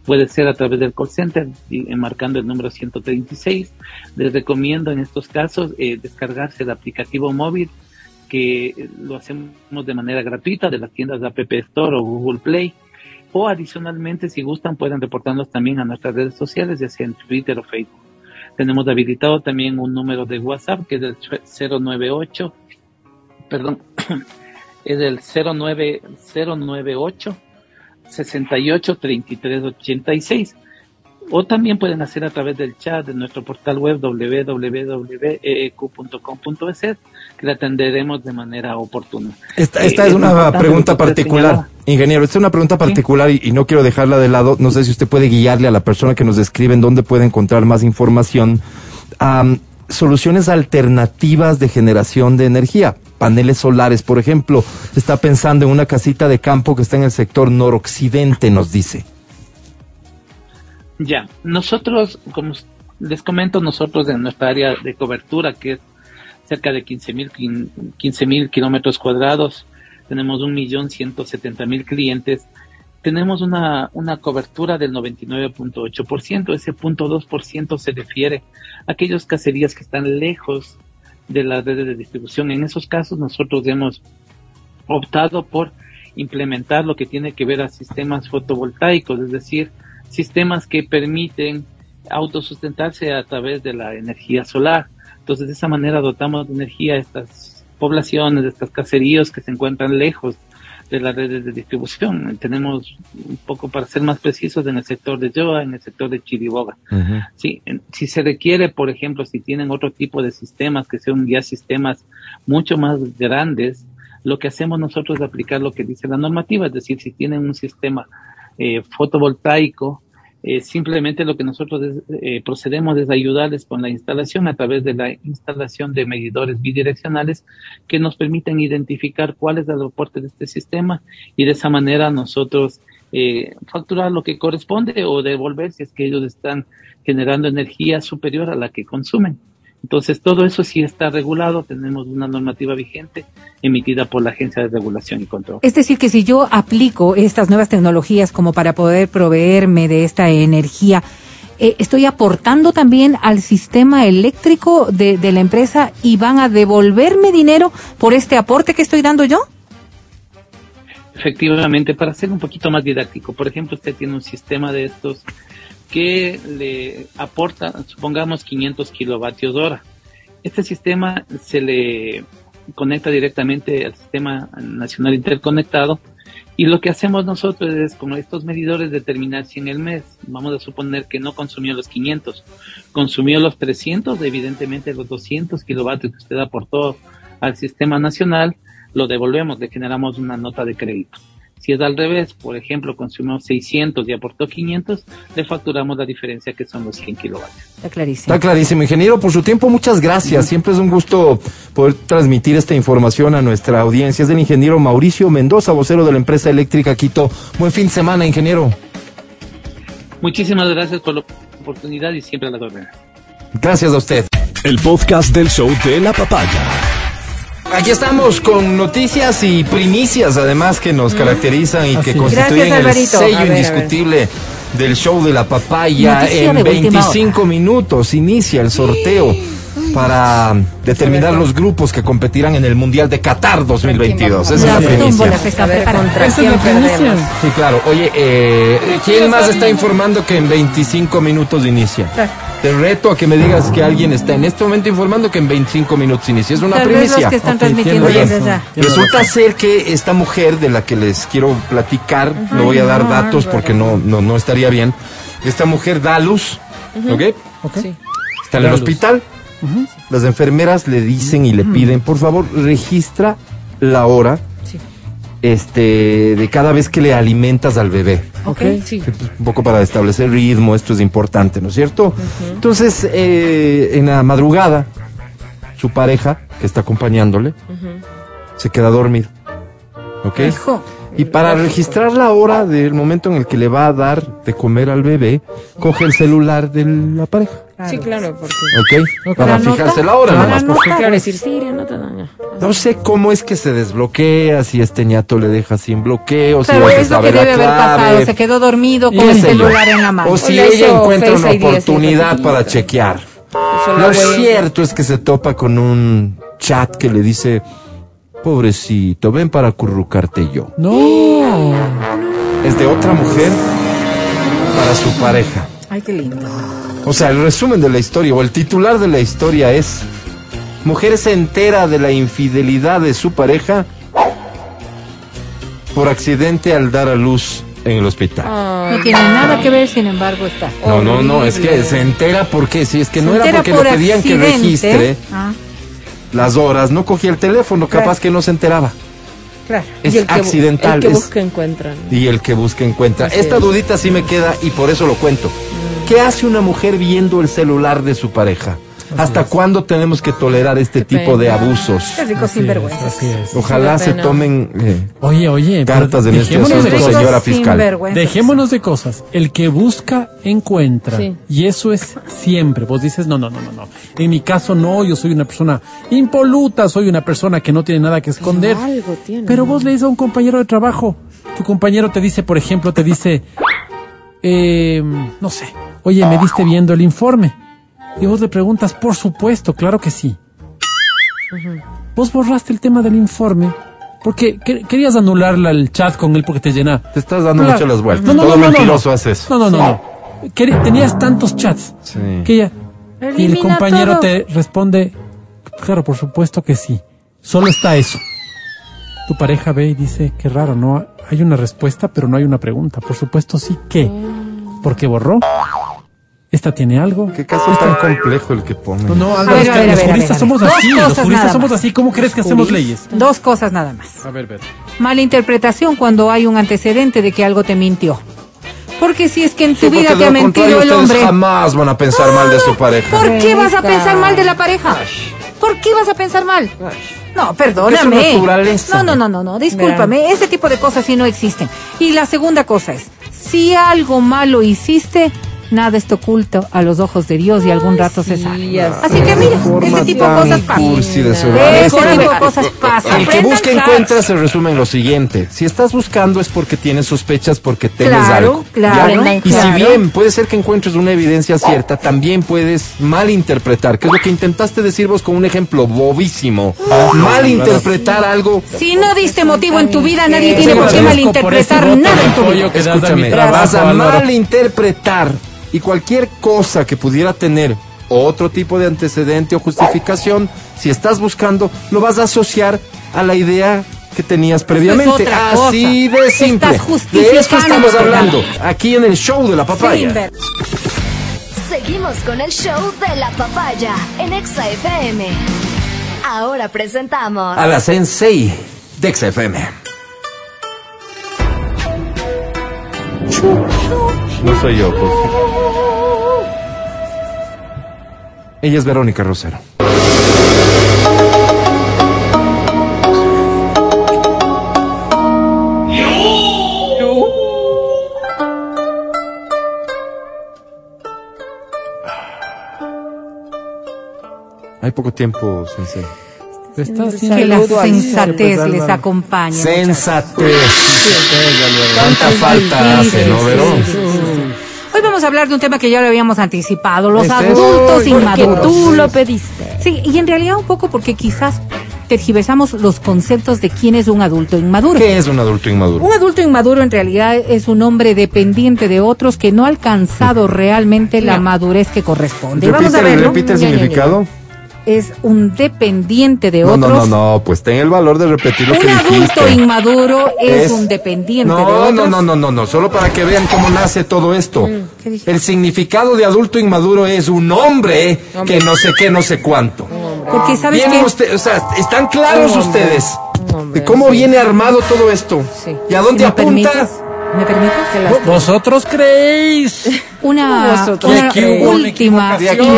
Puede ser a través del call center, y, eh, marcando el número 136. Les recomiendo en estos casos eh, descargarse el aplicativo móvil que lo hacemos de manera gratuita de las tiendas de App Store o Google Play. O adicionalmente, si gustan, pueden reportarnos también a nuestras redes sociales, ya sea en Twitter o Facebook. Tenemos habilitado también un número de WhatsApp que es el 098, perdón, es el 09, 098 68 33 86. O también pueden hacer a través del chat de nuestro portal web www.eeq.com.es que le atenderemos de manera oportuna. Esta, Eh, esta es es una pregunta particular, ingeniero. Esta es una pregunta particular y, y no quiero dejarla de lado. No sé si usted puede guiarle a la persona que nos describe en dónde puede encontrar más información. Am, soluciones alternativas de generación de energía, paneles solares, por ejemplo. Está pensando en una casita de campo que está en el sector noroccidente, nos dice. Ya, nosotros, como les comento, nosotros en nuestra área de cobertura, que es cerca de 15.000 15 mil kilómetros cuadrados, tenemos 1.170.000 clientes, tenemos una, una cobertura del 99.8%, ese punto 2% se refiere a aquellos caserías que están lejos de las redes de distribución. En esos casos nosotros hemos optado por implementar lo que tiene que ver a sistemas fotovoltaicos, es decir, sistemas que permiten autosustentarse a través de la energía solar. Entonces, de esa manera dotamos de energía a estas poblaciones, a estas caseríos que se encuentran lejos de las redes de distribución. Tenemos un poco, para ser más precisos, en el sector de Yoa, en el sector de Chiriboga. Sí, si se requiere, por ejemplo, si tienen otro tipo de sistemas que sean ya sistemas mucho más grandes, lo que hacemos nosotros es aplicar lo que dice la normativa, es decir, si tienen un sistema eh, fotovoltaico, eh, simplemente lo que nosotros eh, procedemos es ayudarles con la instalación a través de la instalación de medidores bidireccionales que nos permiten identificar cuál es el aporte de este sistema y de esa manera nosotros eh, facturar lo que corresponde o devolver si es que ellos están generando energía superior a la que consumen. Entonces, todo eso sí está regulado, tenemos una normativa vigente emitida por la Agencia de Regulación y Control. Es decir, que si yo aplico estas nuevas tecnologías como para poder proveerme de esta energía, eh, estoy aportando también al sistema eléctrico de, de la empresa y van a devolverme dinero por este aporte que estoy dando yo. Efectivamente, para ser un poquito más didáctico, por ejemplo, usted tiene un sistema de estos que le aporta, supongamos, 500 kilovatios hora. Este sistema se le conecta directamente al sistema nacional interconectado y lo que hacemos nosotros es con estos medidores determinar si en el mes, vamos a suponer que no consumió los 500, consumió los 300, evidentemente los 200 kilovatios que usted aportó al sistema nacional, lo devolvemos, le generamos una nota de crédito. Si es al revés, por ejemplo, consumió 600 y aportó 500, le facturamos la diferencia que son los 100 kilovatios. Está clarísimo. Está clarísimo, ingeniero. Por su tiempo, muchas gracias. Siempre es un gusto poder transmitir esta información a nuestra audiencia. Es del ingeniero Mauricio Mendoza, vocero de la empresa eléctrica Quito. Buen fin de semana, ingeniero. Muchísimas gracias por la oportunidad y siempre a las órdenes. Gracias a usted. El podcast del show de la papaya. Aquí estamos con noticias y primicias, además, que nos caracterizan y Así que constituyen Gracias, el sello ver, indiscutible del show de la papaya. Noticia en de última 25 minutos. Inicia el sorteo para determinar los grupos que competirán en el Mundial de Qatar 2022. Esa es la primicia. Sí, claro. Oye, eh, ¿quién más está informando que en 25 minutos inicia? Te reto a que me digas que alguien está en este momento informando que en 25 minutos inicia. Es una Tal vez primicia. los que están transmitiendo desde Resulta ser que esta mujer de la que les quiero platicar, no voy a dar datos porque no, no, no estaría bien. Esta mujer da luz, ¿ok? Ok. Sí. Está en el hospital. Las enfermeras le dicen y le piden, por favor, registra la hora. Este, de cada vez que le alimentas al bebé. Ok, sí. Un poco para establecer ritmo, esto es importante, ¿no es cierto? Entonces, eh, en la madrugada, su pareja, que está acompañándole, se queda dormido. ¿Ok? Hijo. Y para registrar la hora del momento en el que le va a dar de comer al bebé, coge el celular de la pareja. Sí, claro, porque... ¿Ok? Para ¿La fijarse la hora nomás. nota, porque Claro, decir, Siria, no te daña. No sé cómo es que se desbloquea, si este ñato le deja sin bloqueo, si Pero deja es lo que debe haber clave. pasado. Se quedó dormido con el celular en la mano. O si ella encuentra una oportunidad para chequear. Lo cierto es que se topa con un chat que le dice, pobrecito, ven para acurrucarte yo. No. Es de otra mujer para su pareja. Ay, qué lindo. O sea, el resumen de la historia o el titular de la historia es, mujer se entera de la infidelidad de su pareja por accidente al dar a luz en el hospital. Ay, No tiene nada que ver, sin embargo, está. No, no, no, es que se entera porque si es que no era porque por le pedían que registre Ah, las horas, no cogía el teléfono, capaz Claro. que no se enteraba. Claro. Es y el que accidental. El que es- busca encuentra. ¿no? y el que busca encuentra. Así Esta es. dudita sí me queda y por eso lo cuento. ¿Qué hace una mujer viendo el celular de su pareja? ¿Hasta cuándo tenemos que tolerar este Qué tipo de abusos? Qué rico Así sinvergüenza. es, así es. Ojalá se tomen eh, Oye, oye. pero cartas en este de asunto, señora fiscal. Sinvergüenza. Dejémonos de cosas. El que busca, encuentra. Sí. Y eso es siempre. Vos dices, no, no, no, no, no. En mi caso, no, yo soy una persona impoluta, soy una persona que no tiene nada que esconder. Algo tiene. Pero vos le dices a un compañero de trabajo, tu compañero te dice, por ejemplo, te dice, eh, no sé, oye, ¿me diste viendo el informe? Y vos le preguntas, por supuesto, claro que sí. Vos borraste el tema del informe porque que- querías anular la- el chat con él porque te llena. Te estás dando Claro. mucho las vueltas. No, no, Todo no, no, mentiroso no. hace eso. No, no, no, no. Tenías tantos chats Sí. que ella y el compañero todo. te responde, claro, por supuesto que sí. Solo está eso. Tu pareja ve y dice, qué raro, no hay una respuesta, pero no hay una pregunta. Por supuesto sí, ¿qué? ¿Por qué borró? ¿Esta tiene algo? Qué caso tan complejo el que pone. No, no, Álvaro, ver, es a que ver, a los ver, juristas ver. somos Dos así, los juristas somos más. así. ¿Cómo crees que hacemos leyes? Dos cosas nada más. A ver, ver. Malinterpretación cuando hay un antecedente de que algo te mintió. Porque si es que en tu Sí, vida te ha mentido el ustedes hombre. jamás van a pensar mal de su pareja. ¿Por qué vas a pensar mal de la pareja? ¿Por qué vas a pensar mal? No, perdóname. Es. No, no, no, no, no, discúlpame. Ese tipo de cosas sí no existen. Y la segunda cosa es, si algo malo hiciste, nada está oculto a los ojos de Dios y algún rato se sabe. Así que mira, ese tipo de cosas pasan. Ese tipo de cosas pasan. El que busca encuentra se resume en lo siguiente. Si estás buscando es porque tienes sospechas, porque temes Claro, algo. claro, ¿ya? Y si bien puede ser que encuentres una evidencia cierta, también puedes malinterpretar, que es lo que intentaste decir vos con un ejemplo bobísimo. Malinterpretar algo. Si no diste motivo en tu vida, nadie Sí, tiene por qué por malinterpretar nada en tu vida. Escúchame, vas a malinterpretar y cualquier cosa que pudiera tener otro tipo de antecedente o justificación, si estás buscando, lo vas a asociar a la idea que tenías previamente. otra Así cosa. de simple. Estás De eso estamos hablando aquí en el show de la papaya. Seguimos con el show de la papaya en Exa FM. Ahora presentamos. A la Sensei de XFM. No soy yo, pues. Ella es Verónica Rosero. Hay poco tiempo, Sensei. Que la sensatez les acompañe. Sensatez. Tanta falta hace, sí, ¿no, sí, Verón? Vamos a hablar de un tema que ya lo habíamos anticipado, los ¿Es eso? adultos Porque Porque inmaduros. tú lo pediste. Sí, y en realidad un poco porque quizás tergiversamos los conceptos de quién es un adulto inmaduro. ¿Qué es un adulto inmaduro? Un adulto inmaduro en realidad es un hombre dependiente de otros que no ha alcanzado realmente la madurez que corresponde. Vamos Repite, a verlo. repite el Ya, ya, ya. significado. Es un dependiente de No, otros. no, no, no, pues ten el valor de repetir lo Un que dijiste. adulto inmaduro es, Es- un dependiente de No, otros. no, no, no, no, no, solo para que vean cómo nace todo esto. ¿Qué dije? El significado de adulto inmaduro es un hombre que no sé qué, no sé cuánto. Porque sabes que ustedes, o sea, están claros Un ustedes Un de cómo viene armado todo esto. Sí. ¿Y a dónde ¿Me apunta? ¿Me permites? ¿Vosotros creéis? Una, última investigación,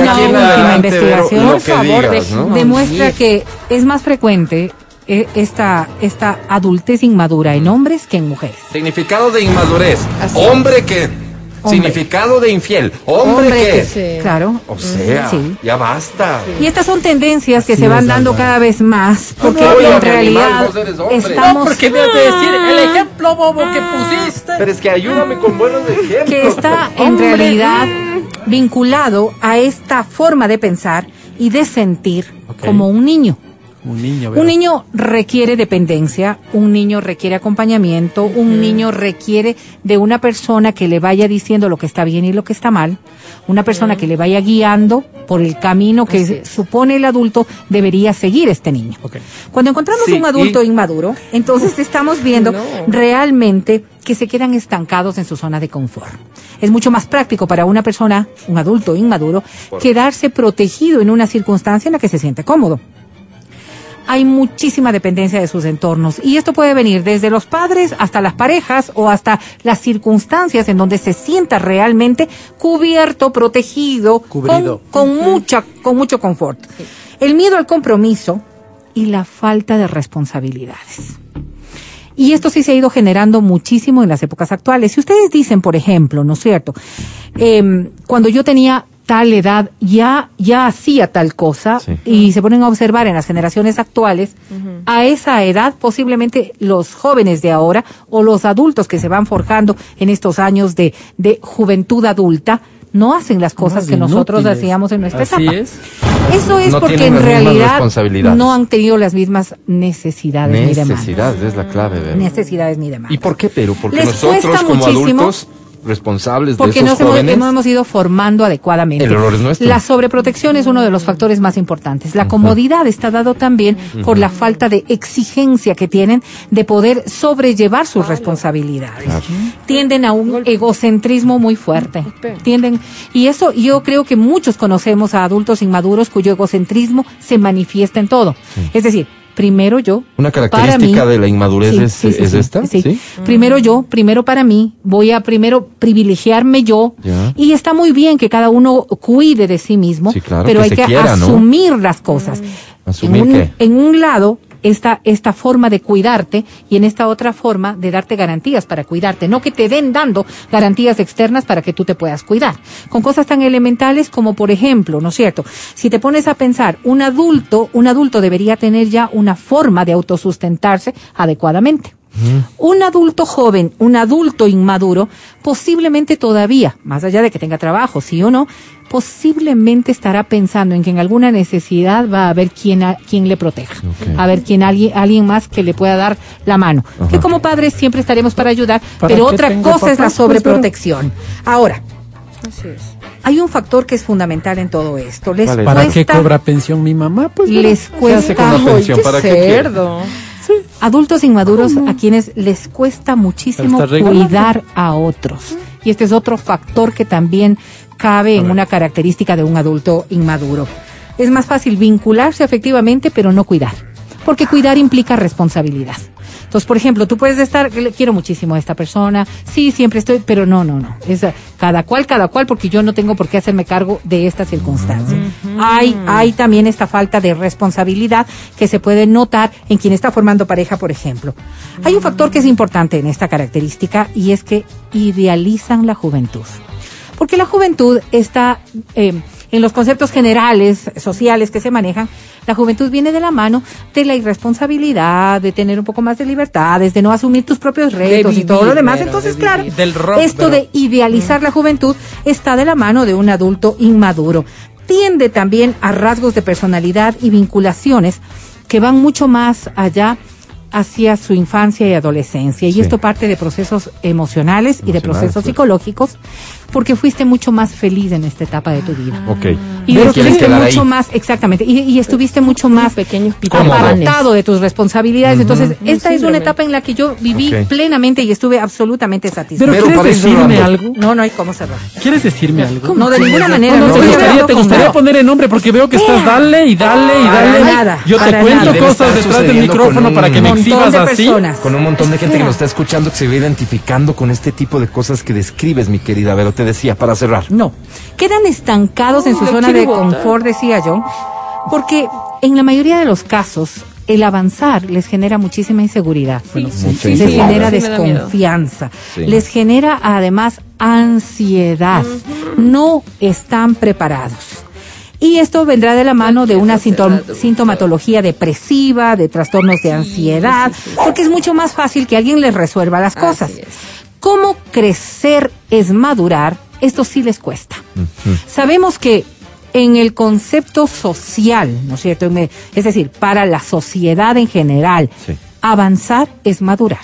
una última investigación Por favor, digas, ¿no? dejen- demuestra Sí. que es más frecuente eh, esta, esta adultez inmadura en hombres que en mujeres. Significado de inmadurez. Así Hombre que. Significado de infiel. Hombre, que. sí. Claro. O sea, Sí. ya basta. Y estas son tendencias que Así se van dando cada vez más, porque no, en realidad animal, estamos No, porque me has de decir el ejemplo bobo que pusiste. Pero es que ayúdame con buenos ejemplos. que está en realidad vinculado a esta forma de pensar y de sentir como un niño. Un niño, Un niño requiere dependencia, un niño requiere acompañamiento, un niño requiere de una persona que le vaya diciendo lo que está bien y lo que está mal, una persona que le vaya guiando por el camino que Así supone el adulto debería seguir este niño. Cuando encontramos Sí, un adulto y- inmaduro, entonces estamos viendo No. realmente que se quedan estancados en su zona de confort. Es mucho más práctico para una persona, un adulto inmaduro, quedarse protegido en una circunstancia en la que se siente cómodo hay muchísima dependencia de sus entornos y esto puede venir desde los padres hasta las parejas o hasta las circunstancias en donde se sienta realmente cubierto, protegido, Cubrido. con, con mucha, con mucho confort. El miedo al compromiso y la falta de responsabilidades. Y esto sí se ha ido generando muchísimo en las épocas actuales. Si ustedes dicen, por ejemplo, ¿no es cierto? Em, cuando yo tenía tal edad, ya, ya hacía tal cosa, Sí. y se ponen a observar en las generaciones actuales, a esa edad posiblemente los jóvenes de ahora o los adultos que se van forjando en estos años de, de juventud adulta, no hacen las cosas que nosotros hacíamos en nuestra Así etapa. es. Eso es No porque en realidad no han tenido las mismas necesidades ni demandas. Necesidad es la clave de Necesidades ni demandas. ¿Y por qué, Pero? Porque Les nosotros como muchísimo adultos responsables de Porque esos nos hemos, jóvenes. no hemos ido formando adecuadamente. El error es nuestro. La sobreprotección es uno de los factores más importantes. La comodidad está dado también por la falta de exigencia que tienen de poder sobrellevar sus responsabilidades. Tienden a un egocentrismo muy fuerte. Tienden y eso yo creo que muchos conocemos a adultos inmaduros cuyo egocentrismo se manifiesta en todo. Es decir, primero yo. Una característica mí- de la inmadurez Sí, es, sí, sí, es sí, esta. sí. Primero yo, primero para mí, voy a primero privilegiarme yo. Ya. Y está muy bien que cada uno cuide de sí mismo, Sí, claro, pero que hay que quiera, ¿no? asumir las cosas. ¿Asumir en, un, qué? en un lado, esta, esta forma de cuidarte y en esta otra forma de darte garantías para cuidarte. No que te den dando garantías externas para que tú te puedas cuidar. Con cosas tan elementales como, por ejemplo, ¿no es cierto? Si te pones a pensar, un adulto, un adulto debería tener ya una forma de autosustentarse adecuadamente. Un adulto joven, un adulto inmaduro, posiblemente todavía, más allá de que tenga trabajo, sí o no, posiblemente estará pensando en que en alguna necesidad va a haber quien, a- quien le proteja, a ver quien alguien, alguien más que le pueda dar la mano. Que como padres siempre estaremos para ayudar, ¿Para pero otra cosa es la? Pues, sobreprotección. Ahora, Así es. hay un factor que es fundamental en todo esto. Les. ¿Para qué cobra pensión mi mamá? Pues les hace cuesta con la pensión? Qué ¿Para qué quiere? Adultos inmaduros a quienes les cuesta muchísimo cuidar a otros. Y este es otro factor que también cabe en una característica de un adulto inmaduro. Es más fácil vincularse efectivamente, pero no cuidar. Porque cuidar implica responsabilidad. Entonces, por ejemplo, tú puedes estar, le quiero muchísimo a esta persona, sí, siempre estoy, pero no, no, no. Es eh, cada cual, cada cual, porque yo no tengo por qué hacerme cargo de esta circunstancia. Hay, hay también esta falta de responsabilidad que se puede notar en quien está formando pareja, por ejemplo. Hay un factor que es importante en esta característica y es que idealizan la juventud. Porque la juventud está, eh, en los conceptos generales, sociales que se manejan, la juventud viene de la mano de la irresponsabilidad, de tener un poco más de libertades, de no asumir tus propios retos y todo lo demás. pero Entonces, de claro, vivir. Del rock, esto pero- de idealizar la juventud está de la mano de un adulto inmaduro. Tiende también a rasgos de personalidad y vinculaciones que van mucho más allá hacia su infancia y adolescencia. Y Sí. esto parte de procesos emocionales y de procesos pues. psicológicos, porque fuiste mucho más feliz en esta etapa de tu vida. Ok. Y ahí. mucho más, exactamente, y, y estuviste mucho más pequeños apartado de tus responsabilidades. Entonces, esta es una etapa en la que yo viví plenamente y estuve absolutamente satisfecha. Pero, ¿quieres para ir decirme algo? No, no hay cómo cerrar. ¿Quieres decirme algo? No, de ninguna manera. No, no te gustaría, te poner el nombre porque veo que estás dale y dale y Para dale. nada, Yo te para cuento nada. Cosas detrás del micrófono para que me exhibas así. Con un montón de gente que nos está escuchando que se ve identificando con este tipo de cosas que describes, mi querida Vero. Te decía, para cerrar. No, quedan estancados en su zona de confort, decía yo, porque en la mayoría de los casos el avanzar les genera muchísima inseguridad. Les genera Sí, desconfianza, Sí. les genera además ansiedad. No están preparados. Y esto vendrá de la mano de una sintom- sintomatología depresiva, de trastornos de ansiedad, sí, sí, sí. porque es mucho más fácil que alguien les resuelva las cosas. ¿Cómo crecer es madurar? Esto sí les cuesta. Sabemos que en el concepto social, ¿no es cierto? Es decir, para la sociedad en general, Sí. avanzar es madurar,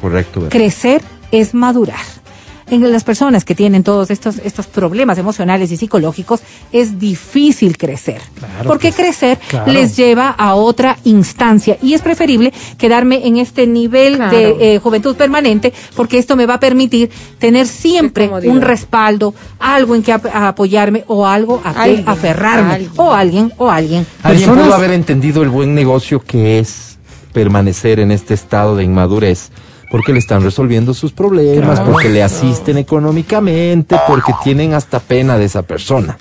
Correcto, Vero. crecer es madurar. En las personas que tienen todos estos, estos problemas emocionales y psicológicos, es difícil crecer. Claro porque crecer claro. les lleva a otra instancia. Y es preferible quedarme en este nivel Claro. de eh, juventud permanente, porque esto me va a permitir tener siempre un respaldo, algo en que ap- apoyarme o algo a que Alguien, aferrarme. alguien. O alguien, o alguien. Alguien Personas- pudo haber entendido el buen negocio que es permanecer en este estado de inmadurez. Porque le están resolviendo sus problemas, Claro. porque le asisten económicamente, porque tienen hasta pena de esa persona.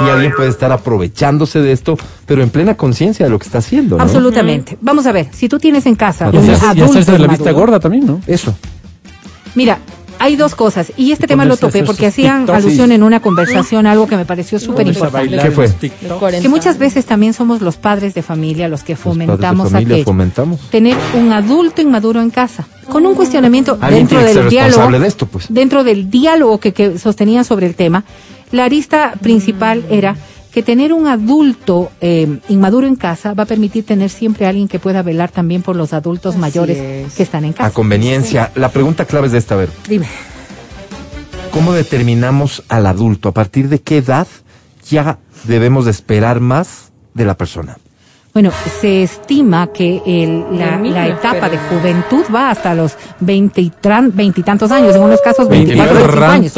Y alguien puede estar aprovechándose de esto, pero en plena conciencia de lo que está haciendo. ¿no? Absolutamente. Vamos a ver, si tú tienes en casa Y un Y hacerse- y adulto hacerse de la vista gorda también, ¿no? Eso. Mira, hay dos cosas, y este tema lo topé porque hacían alusión en una conversación, algo que me pareció súper importante. ¿Qué fue? los. Que muchas veces también somos los padres de familia los que Los fomentamos familia aquello. fomentamos. tener un adulto inmaduro en casa, con un cuestionamiento Alguien dentro del diálogo, responsable de esto, pues. dentro del diálogo que, que sostenían sobre el tema, la arista principal era que tener un adulto eh, inmaduro en casa va a permitir tener siempre a alguien que pueda velar también por los adultos Así mayores es. que están en A casa. conveniencia. La pregunta clave es de esta, a ver. Dime. ¿Cómo determinamos al adulto? ¿A partir de qué edad ya debemos de esperar más de la persona? Bueno, se estima que el- la, etapa de juventud va hasta los veintitantos años, en unos casos 24, 25 años.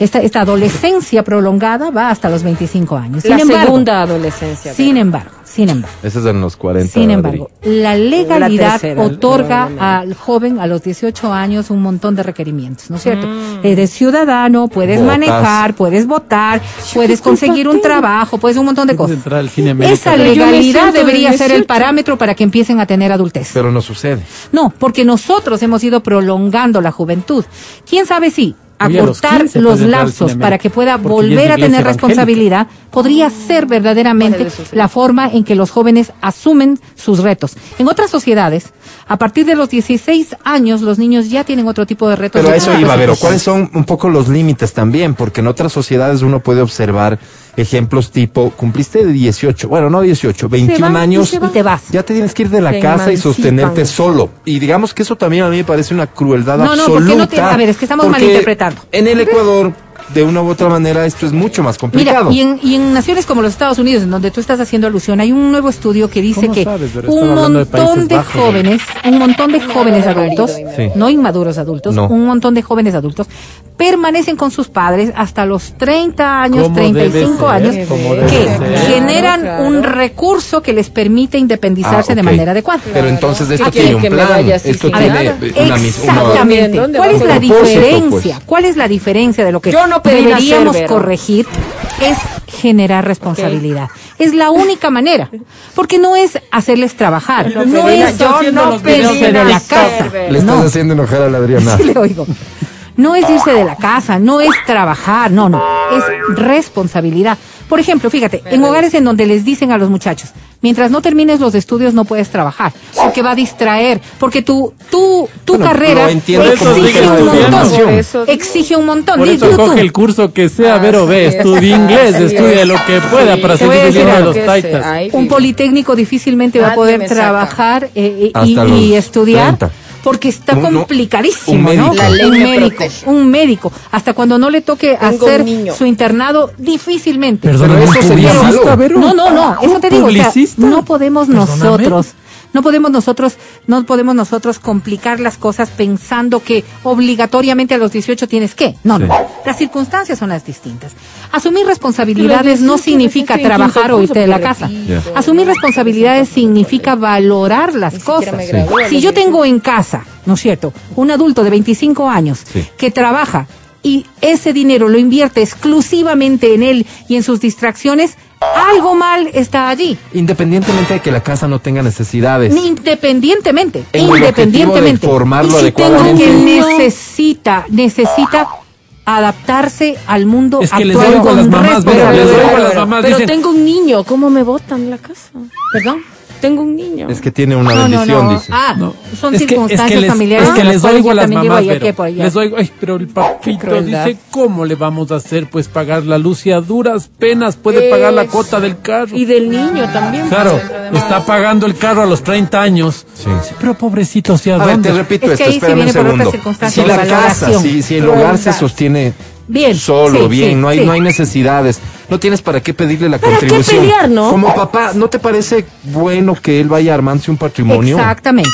Esta, esta adolescencia prolongada va hasta los 25 años. La sin embargo, segunda adolescencia. sin embargo, sin embargo, Ese es en los 40. sin Adri. embargo, la legalidad La tercera, otorga al joven a los 18 años un montón de requerimientos, ¿no es cierto? Eres ciudadano, puedes Votas. manejar, puedes votar, puedes conseguir un trabajo, puedes un montón de cosas. entrar al cine América. Esa legalidad debería ser el 18. parámetro para que empiecen a tener adultez. Pero no sucede. No, porque nosotros hemos ido prolongando la juventud. ¿Quién sabe si Los acortar 15 los al lapsos para que pueda volver a tener responsabilidad podría ser verdaderamente la forma en que los jóvenes asumen sus retos? En otras sociedades, a partir de los 16 años, los niños ya tienen otro tipo de retos. Pero de eso iba, Vero. ¿Cuáles son un poco los límites también? Porque en otras sociedades uno puede observar ejemplos tipo, cumpliste de 18, bueno, no 18, 21 van y años. Y te vas. Ya te tienes que ir de la Te casa y sostenerte solo. Y digamos que eso también a mí me parece una crueldad No, no, absoluta. porque no te- a ver, es que estamos malinterpretando. En el Ecuador de una u otra manera esto es mucho más Mira, complicado. y en, y en naciones como los Estados Unidos, en donde tú estás haciendo alusión, hay un nuevo estudio que dice ¿Cómo que sabes? Un de montón de, Bajos, ¿no? jóvenes, un montón de jóvenes adultos, Sí. no inmaduros adultos, No. un montón de jóvenes adultos, permanecen con sus padres hasta los 30 años, ¿Cómo debe 35 ser? años, ¿Cómo debe que ser? generan Claro. un recurso que les permite independizarse Ah, de manera adecuada. Pero entonces esto ¿Qué tiene un plan, vaya esto tiene una una- Exactamente. ¿Dónde ¿Cuál es la propósito, diferencia? pues? ¿Cuál es la diferencia de lo que Yo no pedí deberíamos corregir? Es generar responsabilidad. Es la única manera. Porque no es hacerles trabajar. Pero No es yo no de la casa. Le estás No. haciendo enojar a la Adriana. Sí, le oigo. No es irse de la casa, no es trabajar, no, no, es responsabilidad. Por ejemplo, fíjate, en hogares en donde les dicen a los muchachos, mientras no termines los estudios no puedes trabajar, porque va a distraer, porque tu, tu, tu Bueno, carrera exige un montón. Por eso digo. Exige un montón. Por eso coge el curso que sea, Ah, Vero, ve, sí, estudie inglés, es. lo que pueda Sí. para decir viviendo de los taitas. un politécnico difícilmente va a poder trabajar eh, y, estudiar 30. Porque está no, complicadísimo. ¿no? La ley un médico, protege. un médico, hasta cuando no le toque Tengo hacer su internado difícilmente. Perdón, Pero eso sería malo. No, no, no, eso te digo, o no podemos Perdóname. nosotros, no podemos nosotros, no podemos nosotros complicar las cosas pensando que obligatoriamente a los 18 tienes que. No, no, las circunstancias son las distintas. Asumir responsabilidades no significa trabajar o irte de la casa. Asumir responsabilidades significa valorar las Ni cosas. gradué Si yo 18. tengo en casa, ¿no es cierto? Un adulto de 25 años Sí. que trabaja y ese dinero lo invierte exclusivamente en él y en sus distracciones, algo mal está allí. Independientemente de que la casa no tenga necesidades. Independientemente, En independientemente. de formarlo y si tengo adecuadamente. que necesita, necesita adaptarse al mundo Es que les actual las con mamás, les a las Pero, mamás, pero dicen- tengo un niño, ¿cómo me botan la casa? ¿Perdón? Tengo un niño. Es que tiene una No, no, bendición, no. dice. Ah, No. son Es que- circunstancias es que les, familiares. Es que les cuales oigo a las mamás, aquí por allá. Les oigo, ay, pero el papito crueldad. dice, ¿cómo le vamos a hacer? Pues pagar la luz y a duras penas puede pagar la cuota del carro. Y del niño también. Claro, pues, además. está pagando el carro a los 30 años. Sí. Pero pobrecito, ¿sí a A ver, te repito Es que esto, ahí sí espérame un viene por Si la casa, si, si el hogar se sostiene Bien, solo, sí, bien, sí, no hay sí. no hay necesidades, no tienes para qué pedirle la ¿Para qué contribución. pelear, no? Como papá, ¿no te parece bueno que él vaya armándose un patrimonio? Exactamente.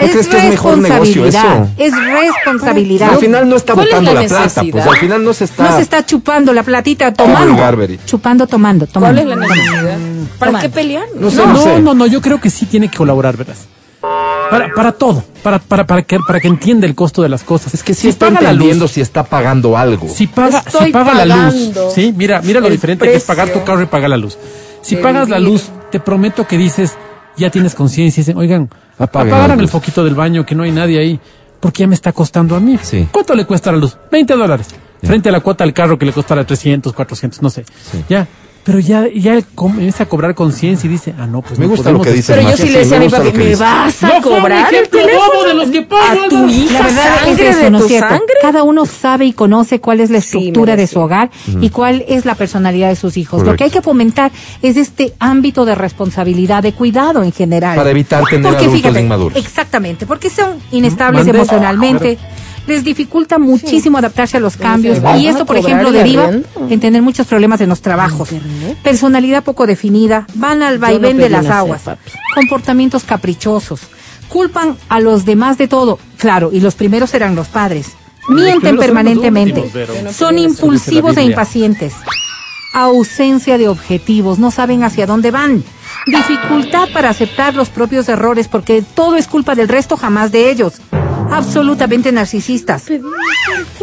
¿No crees que es mejor negocio responsabilidad, eso? Es responsabilidad. Al final no está ¿Cuál es botando la la, plata, pues al final no se está. no se está chupando la platita tomando. Chupando, tomando, tomando. ¿Cuál es la necesidad? ¿Para Toma. qué pelear? No sé, No, no, no, sé. no, no, yo creo que sí tiene que colaborar, verás. Para, para todo, para, para, para, que, para que entienda el costo de las cosas. Es que sí si está paga la entendiendo luz, si está pagando algo. si paga, Estoy si paga la luz, sí, mira, mira lo diferente que es pagar tu carro y pagar la luz. Si pagas la luz, te prometo que dices, ya tienes conciencia, y dicen, oigan, Apaguen apagaran la el foquito del baño, que no hay nadie ahí, porque ya me está costando a mí. Sí. ¿Cuánto le cuesta la luz? 20 dólares. Frente a la cuota del carro que le costará 300, 400, no sé. Sí. Ya. Pero ya, ya él comienza a cobrar conciencia y dice, ah, no, pues Me no gusta lo que dice Pero yo sí le sí, decía a me mi papi, lo ¿me vas a cobrar el teléfono? de los que pagan. A tu hija La verdad sangre es eso, de ¿no es tu cierto? sangre. Cada uno sabe y conoce cuál es la Sí, estructura me de su hogar y cuál es la personalidad de sus hijos. Lo Correcto. que hay que fomentar es este ámbito de responsabilidad, de cuidado en general. Para evitar tener Porque adultos fíjate, inmaduros. Exactamente, porque son inestables Mande. emocionalmente. Les dificulta muchísimo adaptarse a los cambios. ¿Vas y esto, por ejemplo, deriva en tener muchos problemas en los trabajos. Personalidad poco definida, van al vaivén de las nacer, aguas, papi. comportamientos caprichosos, culpan a los demás de todo, claro, y los primeros serán los padres. Mienten los permanentemente, últimos, son impulsivos e impacientes, ausencia de objetivos, no saben hacia dónde van, dificultad para aceptar los propios errores porque todo es culpa del resto, jamás de ellos, absolutamente narcisistas,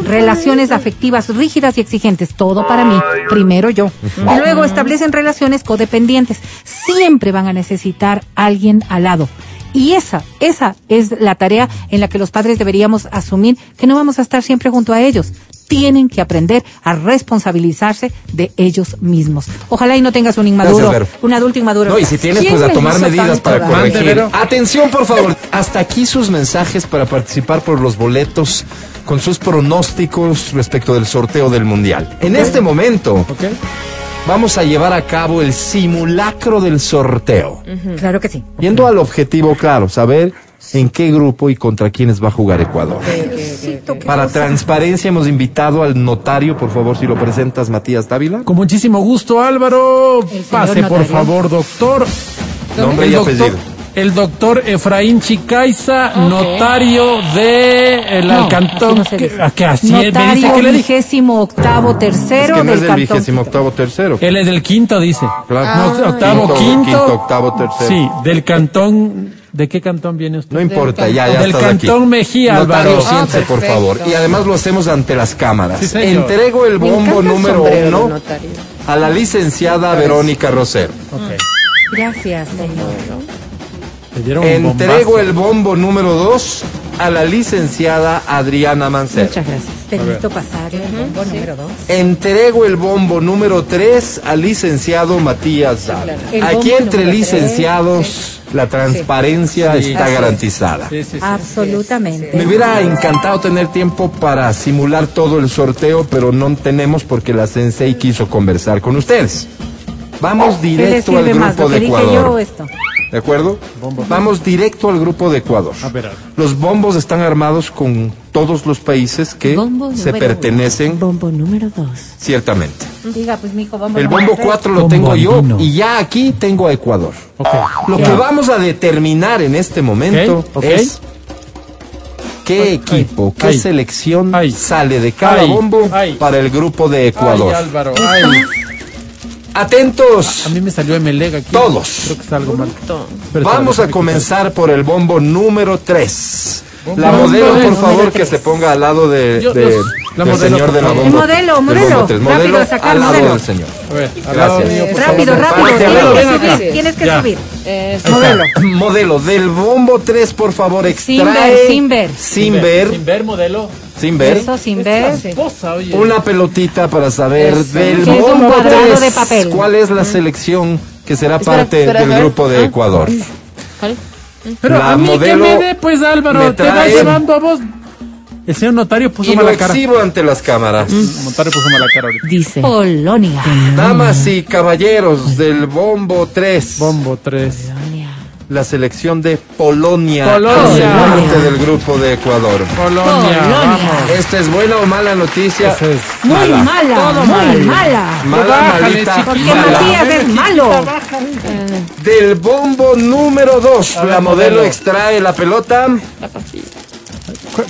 relaciones afectivas rígidas y exigentes, todo para mí, primero yo. Y luego establecen relaciones codependientes, siempre van a necesitar alguien al lado. Y esa, esa es la tarea en la que los padres deberíamos asumir, que no vamos a estar siempre junto a ellos. Tienen que aprender a responsabilizarse de ellos mismos. Ojalá y no tengas un inmaduro, Gracias, un adulto inmaduro. No, y si tienes, ¿Quién pues a tomar medidas para corregir. Atención, por favor. Hasta aquí sus mensajes para participar por los boletos con sus pronósticos respecto del sorteo del Mundial. En este momento vamos a llevar a cabo el simulacro del sorteo. Claro que sí. Yendo al objetivo claro, saber en qué grupo y contra quiénes va a jugar Ecuador. Para transparencia hemos invitado al notario, por favor, si lo presentas, Matías Dávila. Con muchísimo gusto, Álvaro. Pase, por favor, doctor. Nombre y apellido. el doctor Efraín Chicaiza, notario de el No, cantón. así no se que, dice. a que así es, me dice Notario que le dije. vigésimo octavo Es tercero que no es del del cantón. vigésimo octavo tercero. Él es del quinto, dice. Claro. No, octavo, quinto. quinto, octavo, tercero. Sí, del cantón. ¿De qué cantón viene usted? No importa, ya, ya Del aquí. Cantón Mejía, Notario, Álvaro. siéntese, Ah, por perfecto. favor. Y además lo hacemos ante las cámaras. Sí, señor. Entrego el bombo número sombrero uno notario. a la licenciada Verónica Rosero. Ok. Gracias, señor. Entrego bombazo. el bombo número dos a la licenciada Adriana Mancero. Muchas gracias. Permito pasar el bombo número dos. Entrego el bombo número 3 al licenciado Matías Dávila. Aquí entre licenciados la transparencia Sí. está garantizada. Sí, sí, sí. Absolutamente. Me hubiera encantado tener tiempo para simular todo el sorteo, pero no tenemos porque la Sensei quiso conversar con ustedes. Vamos ¿Qué le directo al grupo de Ecuador. esto? ¿De acuerdo? Vamos directo al grupo de Ecuador. A ver, a ver. Los bombos están armados con todos los países que Bombo se pertenecen Bombo número dos. ciertamente. Diga, pues, mijo, bombo El bombo tres. 4 lo Bombo tengo yo y ya aquí tengo a Ecuador. Lo Ya. que vamos a determinar en este momento es qué Ay, equipo, qué ay, selección ay, sale de cada ay, bombo ay. para el grupo de Ay, Ecuador. Álvaro, ay. Atentos. A mí me salió Emelega aquí. Todos. Creo que está algo mal. Pero Vamos a comenzar por el bombo número 3. Bombo La modelo, por favor, que se ponga al lado de, Yo- de- yo- la del modelo, señor de la bomba. Modelo, del modelo. bombo tres. Rápido, Modelo sacar al lado modelo. del señor. A ver, Gracias. mío, Rápido, favor. rápido. Tienes que subir. Tienes que Ya. subir. Eso. Modelo. Modelo del bombo 3, por favor, extrae. Sin ver. Sin ver. Sin ver modelo. Sin ver. Eso sin ver. Esposa, oye. Una pelotita para saber Eso. del Que es un cuadrado 3, de papel. ¿Cuál es la selección que será Espera, parte espera, del grupo de Ah. Ecuador? ¿Cuál? Pero La a mí que me dé, pues Álvaro, te va llevando a vos. El señor notario puso Y lo mala cara. exhibo ante las cámaras. El notario puso mala cara ahorita. Dice. Polonia. Damas y caballeros del bombo 3, Bombo 3. La selección de Polonia, Polonia. parte del grupo de Ecuador. Polonia, vamos. ¿Esta es buena o mala noticia? Esa es Muy Mala. mala. Todo muy mal. mala. Mala, Bájale, malita. Porque mala. Matías es malo. Del bombo número 2, A ver, la modelo extrae la pelota. ¿Qué-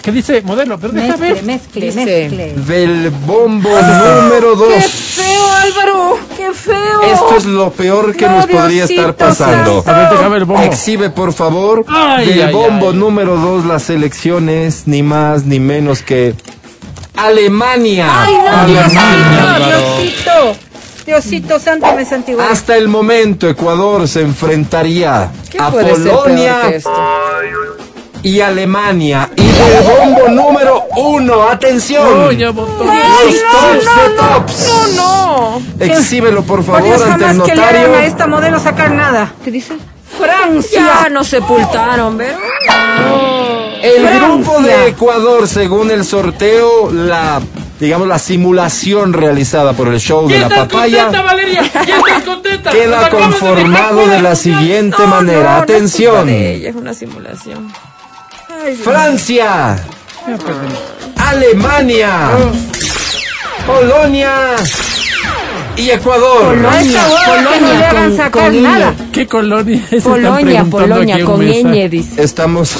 ¿Qué dice modelo? Pero Mezcle, ver. mezcle, Dice- mezcle. Del bombo número 2. ¡Qué feo, Álvaro! ¡Qué feo! Esto es lo peor que nos podría estar pasando. santo. A ver, déjame el bombo. Exhibe, por favor, Ay, del ay, bombo ay. número 2 las selecciones, ni más ni menos que Alemania. ¡Ay, no, Alemania, Diosito! ¡Diosito! Diosito santo me santiguó. Hasta el momento Ecuador se enfrentaría ¿Qué a puede ser peor Polonia que esto? Y Alemania. Y del bombo número 1, atención. Oh, ya votó. Los tops de tops. ¡No, no! Exhíbelo, por favor, Dios, ante el jamás que le a notario. esta modelo sacar nada. ¿Qué dice? ¡Francia! Ya nos sepultaron, ¿ver? El Francia. grupo de Ecuador, según el sorteo, la digamos la simulación realizada por el show de la papaya, Valeria? ¿Ya estás contenta? queda conformado de la siguiente manera. Atención, Ella es una simulación. Francia, Alemania, Polonia y Ecuador. A esta hueva que no con- con nada. ¿Qué colonia es? Polonia, Polonia, aquí con ñ, dice. Estamos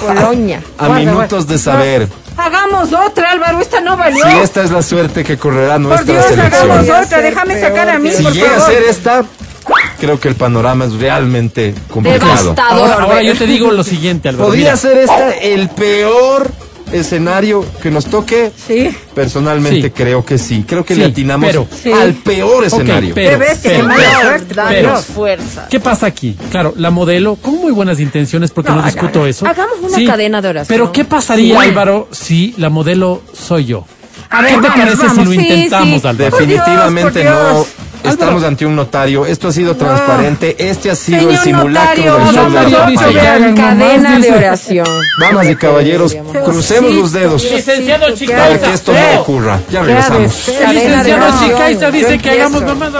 Polonia. a Guarda, minutos de saber Hagamos otra, Álvaro. Esta no valió. si esta es la suerte que correrá Por nuestra Dios, hagamos selección. Podría otra. Déjame sacar a mí, Dios. Si por llega a ser esta, creo que el panorama es realmente complicado. Devastador. Ahora, ahora yo te digo lo siguiente, Álvaro. ¿Podría mira. ser esta el peor escenario que nos toque? Sí. Personalmente Sí. creo que sí. Creo que Sí, le atinamos pero- Sí. al peor escenario. pero- Qué bestia, qué pero- mala pero- suerte. Danos pero- fuerza. ¿Qué pasa aquí? Claro, la modelo, con muy buenas intenciones, porque no, No, discuto haga- eso. hagamos una cadena de oración. Pero ¿qué pasaría, Sí. Álvaro, si la modelo soy yo? A ver, ¿Qué te vamos, parece vamos. si lo Sí, intentamos? Por Dios, Definitivamente no. Estamos ante un notario. Esto ha sido transparente. Este ha sido el simulacro notario, del show de la dice Cadena nomás, de oración. Damas y caballeros, crucemos los dedos Licenciado Chicaiza. para que esto no ocurra. Ya regresamos. Licenciado. Chicaiza dice que hagamos nomás.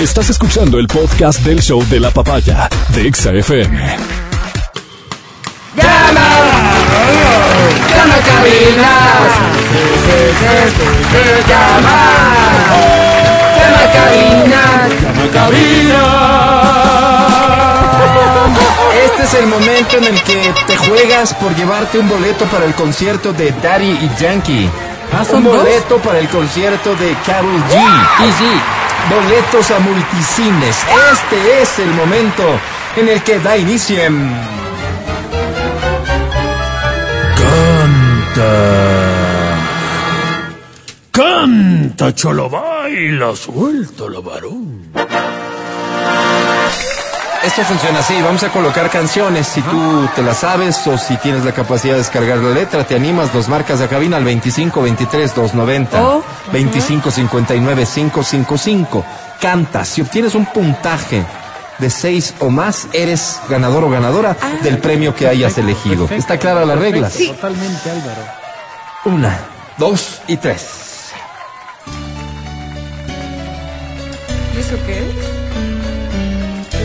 Estás escuchando el podcast del show de la papaya de Exa FM. Llama, llama a cabina. Llama, llama a cabina. Llama a cabina. Este es el momento en el que te juegas por llevarte un boleto para el concierto de Daddy y Yankee. Ah, ¿son un dos? boleto para el concierto de Carol G. Easy. Boletos a multicines. Este es el momento en el que da inicio. en- Canta, cholo, baila, suelto la varón. Esto funciona así, vamos a colocar canciones, si tú te las sabes o si tienes la capacidad de descargar la letra, te animas, nos marcas a cabina al 25 23 290 Oh, 25 59 555. Cantas, si obtienes un puntaje de 6 o más, eres ganador o ganadora del premio que hayas elegido. Perfecto, ¿Está clara la regla? perfecto, Totalmente, Álvaro. Una, dos y tres. ¿Y eso qué?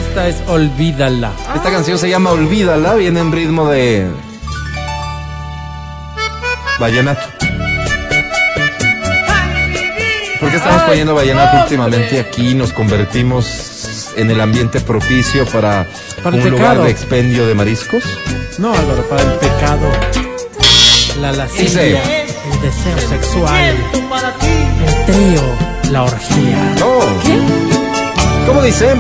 Esta es Olvídala. Esta canción se llama Olvídala, viene en ritmo de vallenato. ¿Por qué estamos poniendo vallenato últimamente aquí? Nos convertimos en el ambiente propicio para, un lugar de expendio de mariscos. No, Álvaro, para el pecado, la lascivia, el deseo sexual, el trío, la orgía. No. ¿Cómo dice?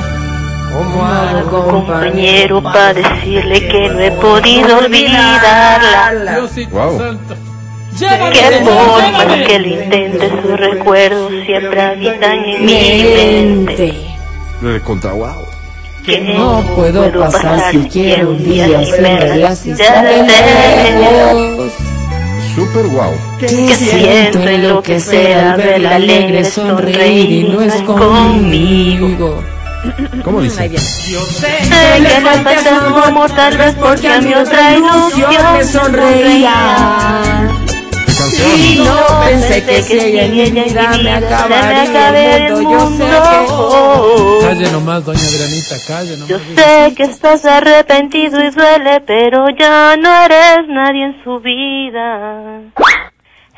compañero para decirle que no he podido olvidarla. Diosito Wow. santo. Que por más que lo intente, sus recuerdos siempre habitan en mi mente. Le contra wow. Que No puedo pasar siquiera un día sin lejos. Super wow. Que siento enloquecer al verla alegre sonreír y no es conmigo. ¿Cómo dice? Sé que me falta amor tal vez porque a mi otra ilusión me sonreía. Canción. Y no pensé que si ella me acabaría el mundo. Yo sé que Calle nomás, doña Adrianita, calle nomás. Yo sé que estás arrepentido y duele, pero ya no eres nadie en su vida.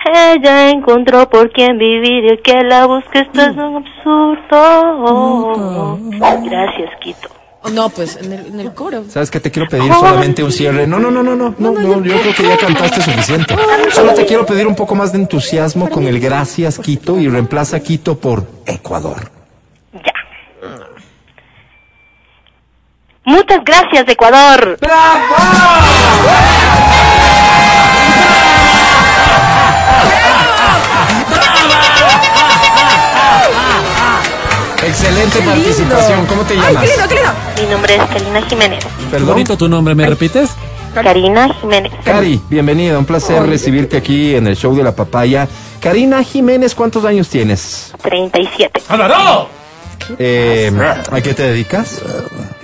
Ella encontró por quien vivir y el que la busque esto es un absurdo. Gracias, Quito. No, pues en el, en el coro. ¿Sabes qué? Te quiero pedir solamente un cierre. No, no, no, no, no, no, no, yo creo que ya cantaste suficiente. Solo te quiero pedir un poco más de entusiasmo con el gracias Quito y reemplaza Quito por Ecuador. Ya. Muchas gracias, Ecuador. Excelente participación. ¿Cómo te llamas? Mi nombre es Karina Jiménez. Perdón. Bonito tu nombre, ¿me repites? Karina Jiménez. Cari, bienvenida. Un placer recibirte aquí en el show de la papaya. Karina Jiménez, ¿cuántos años tienes? 37. ¡Álvaro! Eh, ¿A qué te dedicas?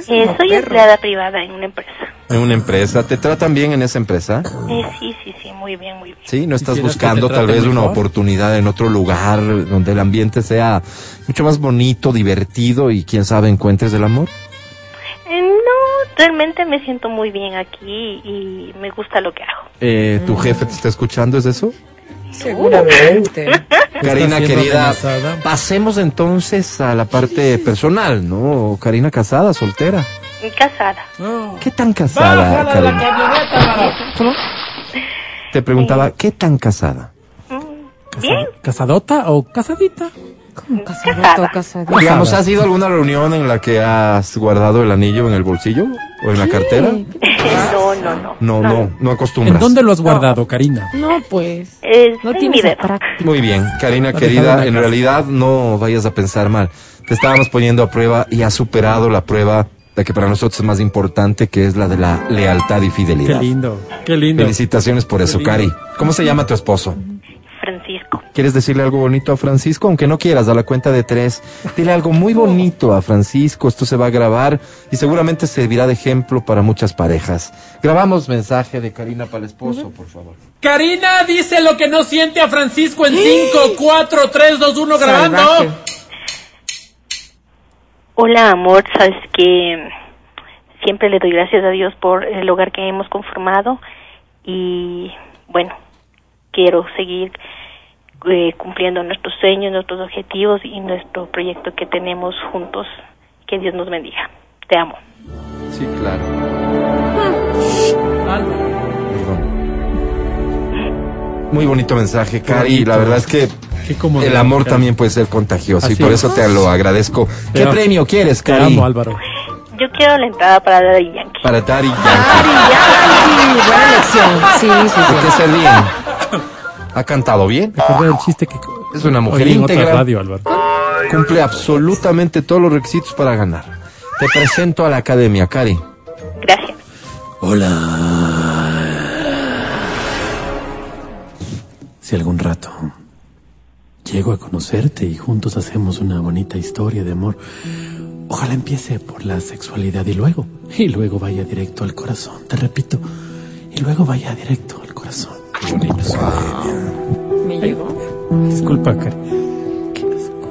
Eh, soy empleada privada en una empresa. En una empresa. ¿Te tratan bien en esa empresa? Eh, sí, sí, sí, muy bien, muy bien. Sí, ¿no estás ¿Quisieras que buscando tal vez una mejor? oportunidad en otro lugar donde el ambiente sea mucho más bonito, divertido y quién sabe encuentres el amor? Eh, no, realmente me siento muy bien aquí y me gusta lo que hago. Eh, ¿Tu jefe te está escuchando? ¿Es eso? Seguramente. Karina, querida, amenazada? pasemos entonces a la parte personal, ¿no? Karina, casada, soltera. Y Casada. ¿Qué tan casada, Karina? Te preguntaba, ¿qué tan casada? Mm, Bien, ¿Casadota o casadita? Casadito, casadito. Digamos, ¿has ido a alguna reunión en la que has guardado el anillo en el bolsillo o en la cartera? no, no, no. No, no, no acostumbras. ¿En dónde lo has guardado, Karina? No, pues. Es No en tienes. Muy bien, Karina querida, en realidad no vayas a pensar mal. Te estábamos poniendo a prueba y has superado la prueba la que para nosotros es más importante, que es la de la lealtad y Qué fidelidad. lindo, qué lindo. Felicitaciones por eso, lindo. Cari. ¿Cómo se llama tu esposo? Francisco. ¿Quieres decirle algo bonito a Francisco? Aunque no quieras, a la cuenta de tres. Dile algo muy bonito a Francisco. Esto se va a grabar y seguramente servirá de ejemplo para muchas parejas. Grabamos mensaje de Karina para el esposo, por favor. Karina dice lo que no siente a Francisco en 5, 4, 3, 2, 1 grabando. Hola, amor, sabes que siempre le doy gracias a Dios por el hogar que hemos conformado y bueno, quiero seguir eh, cumpliendo nuestros sueños, nuestros objetivos y nuestro proyecto que tenemos juntos. Que Dios nos bendiga. Te amo. Sí, claro. Perdón. Muy bonito mensaje, Cari. La verdad es que el amor también puede ser contagioso y por es. eso te lo agradezco. ¿Qué Te- premio quieres, Te Cari? amo, Álvaro. Yo quiero la entrada para Daddy Yankee. Para Dari Yankee. Yankee, buena elección. Sí, sí, sí. bien. Ha cantado bien. Recordé el chiste que Es una mujer oí en otra íntegra. radio, Álvaro. Cumple absolutamente todos los requisitos para ganar. Te presento a la academia, Cari. Gracias. Hola. Si algún rato llego a conocerte y juntos hacemos una bonita historia de amor, ojalá empiece por la sexualidad y luego, y luego vaya directo al corazón. Te repito, y luego vaya directo Me llegó. Disculpa, Cari.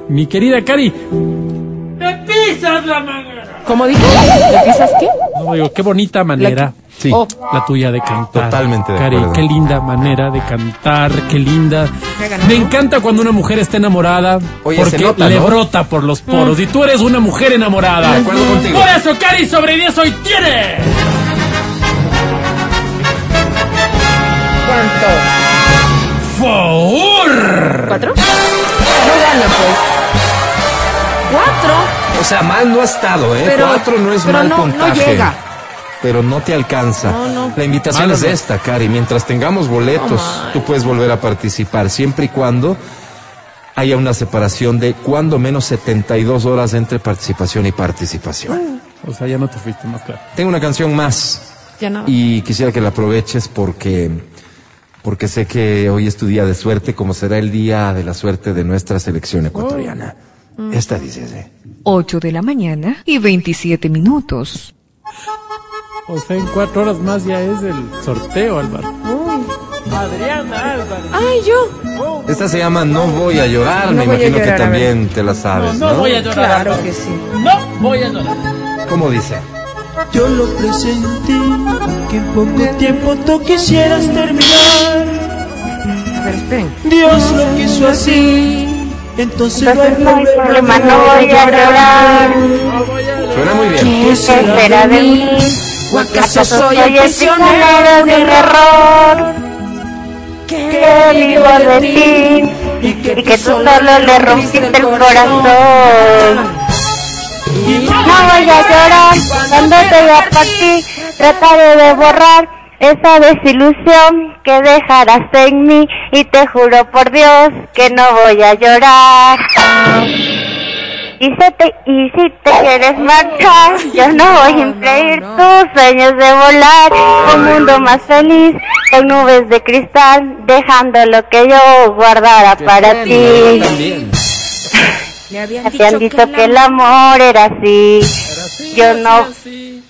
Mi querida Cari. ¡Me pisas la manera! ¿Cómo dijo? ¿Le pisas qué? No, digo, qué bonita manera. Sí. Oh, La tuya de cantar. Totalmente de Cari, acuerdo. qué linda manera de cantar, qué linda. Me encanta cuando una mujer está enamorada Oye, se porque nota, le ¿no? brota por los poros. Y tú eres una mujer enamorada. De acuerdo contigo. Por eso, Cari, sobre 10 hoy tiene. ¿Cuánto? ¡Favor! ¿Cuatro? No pues. ¿Cuatro? O sea, mal no ha estado, ¿eh? Pero- Cuatro no es pero mal no- no puntaje. llega. Pero no te alcanza. No, no. La invitación es no. esta, Cari. Mientras tengamos boletos, Oh, tú puedes volver a participar, siempre y cuando haya una separación de cuando menos 72 horas entre participación y participación. O sea, ya no te fuiste más claro. Tengo una canción más Ya no. y quisiera que la aproveches porque porque sé que hoy es tu día de suerte, como será el día de la suerte de nuestra selección ecuatoriana. Esta dice así. 8 de la mañana y 27 minutos. O sea, en cuatro horas más ya es el sorteo, Álvaro. Adriana Álvaro. Ay, yo. Esta se llama No voy a llorar, No me imagino que llorar, también te la sabes, ¿no? No voy a llorar. Claro que sí. No voy a llorar. ¿Cómo dice? Yo lo presentí, que en poco tiempo tú quisieras terminar. A ver, esperen. Dios lo quiso así, entonces no hay Entonces no hay problema. problema, no voy a llorar. Suena muy bien. ¿Qué se espera de mí? ¿O acaso ¿Acaso soy el prisionero de un error? Que vivo de ti y que tú solo le rompiste el corazón. No voy a llorar cuando te vea por ti. Trataré de borrar esa desilusión que dejarás en mí. Y te juro por Dios que no voy a llorar. Y, se te, y si te quieres marchar, yo no voy a impedir tus sueños de volar. Un mundo más feliz, con nubes de cristal, dejando lo que yo guardara para ti. Me habían dicho que el amor era así. Yo no,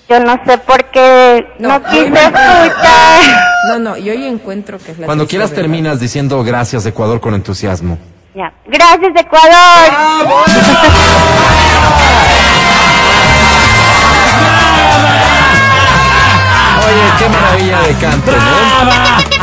yo no sé por qué no quise escuchar. No, no, yo hoy encuentro que es la Cuando quieras verdad. terminas diciendo gracias Ecuador con entusiasmo. Ya. Gracias, Ecuador. Oye, qué maravilla de canto, ¿no?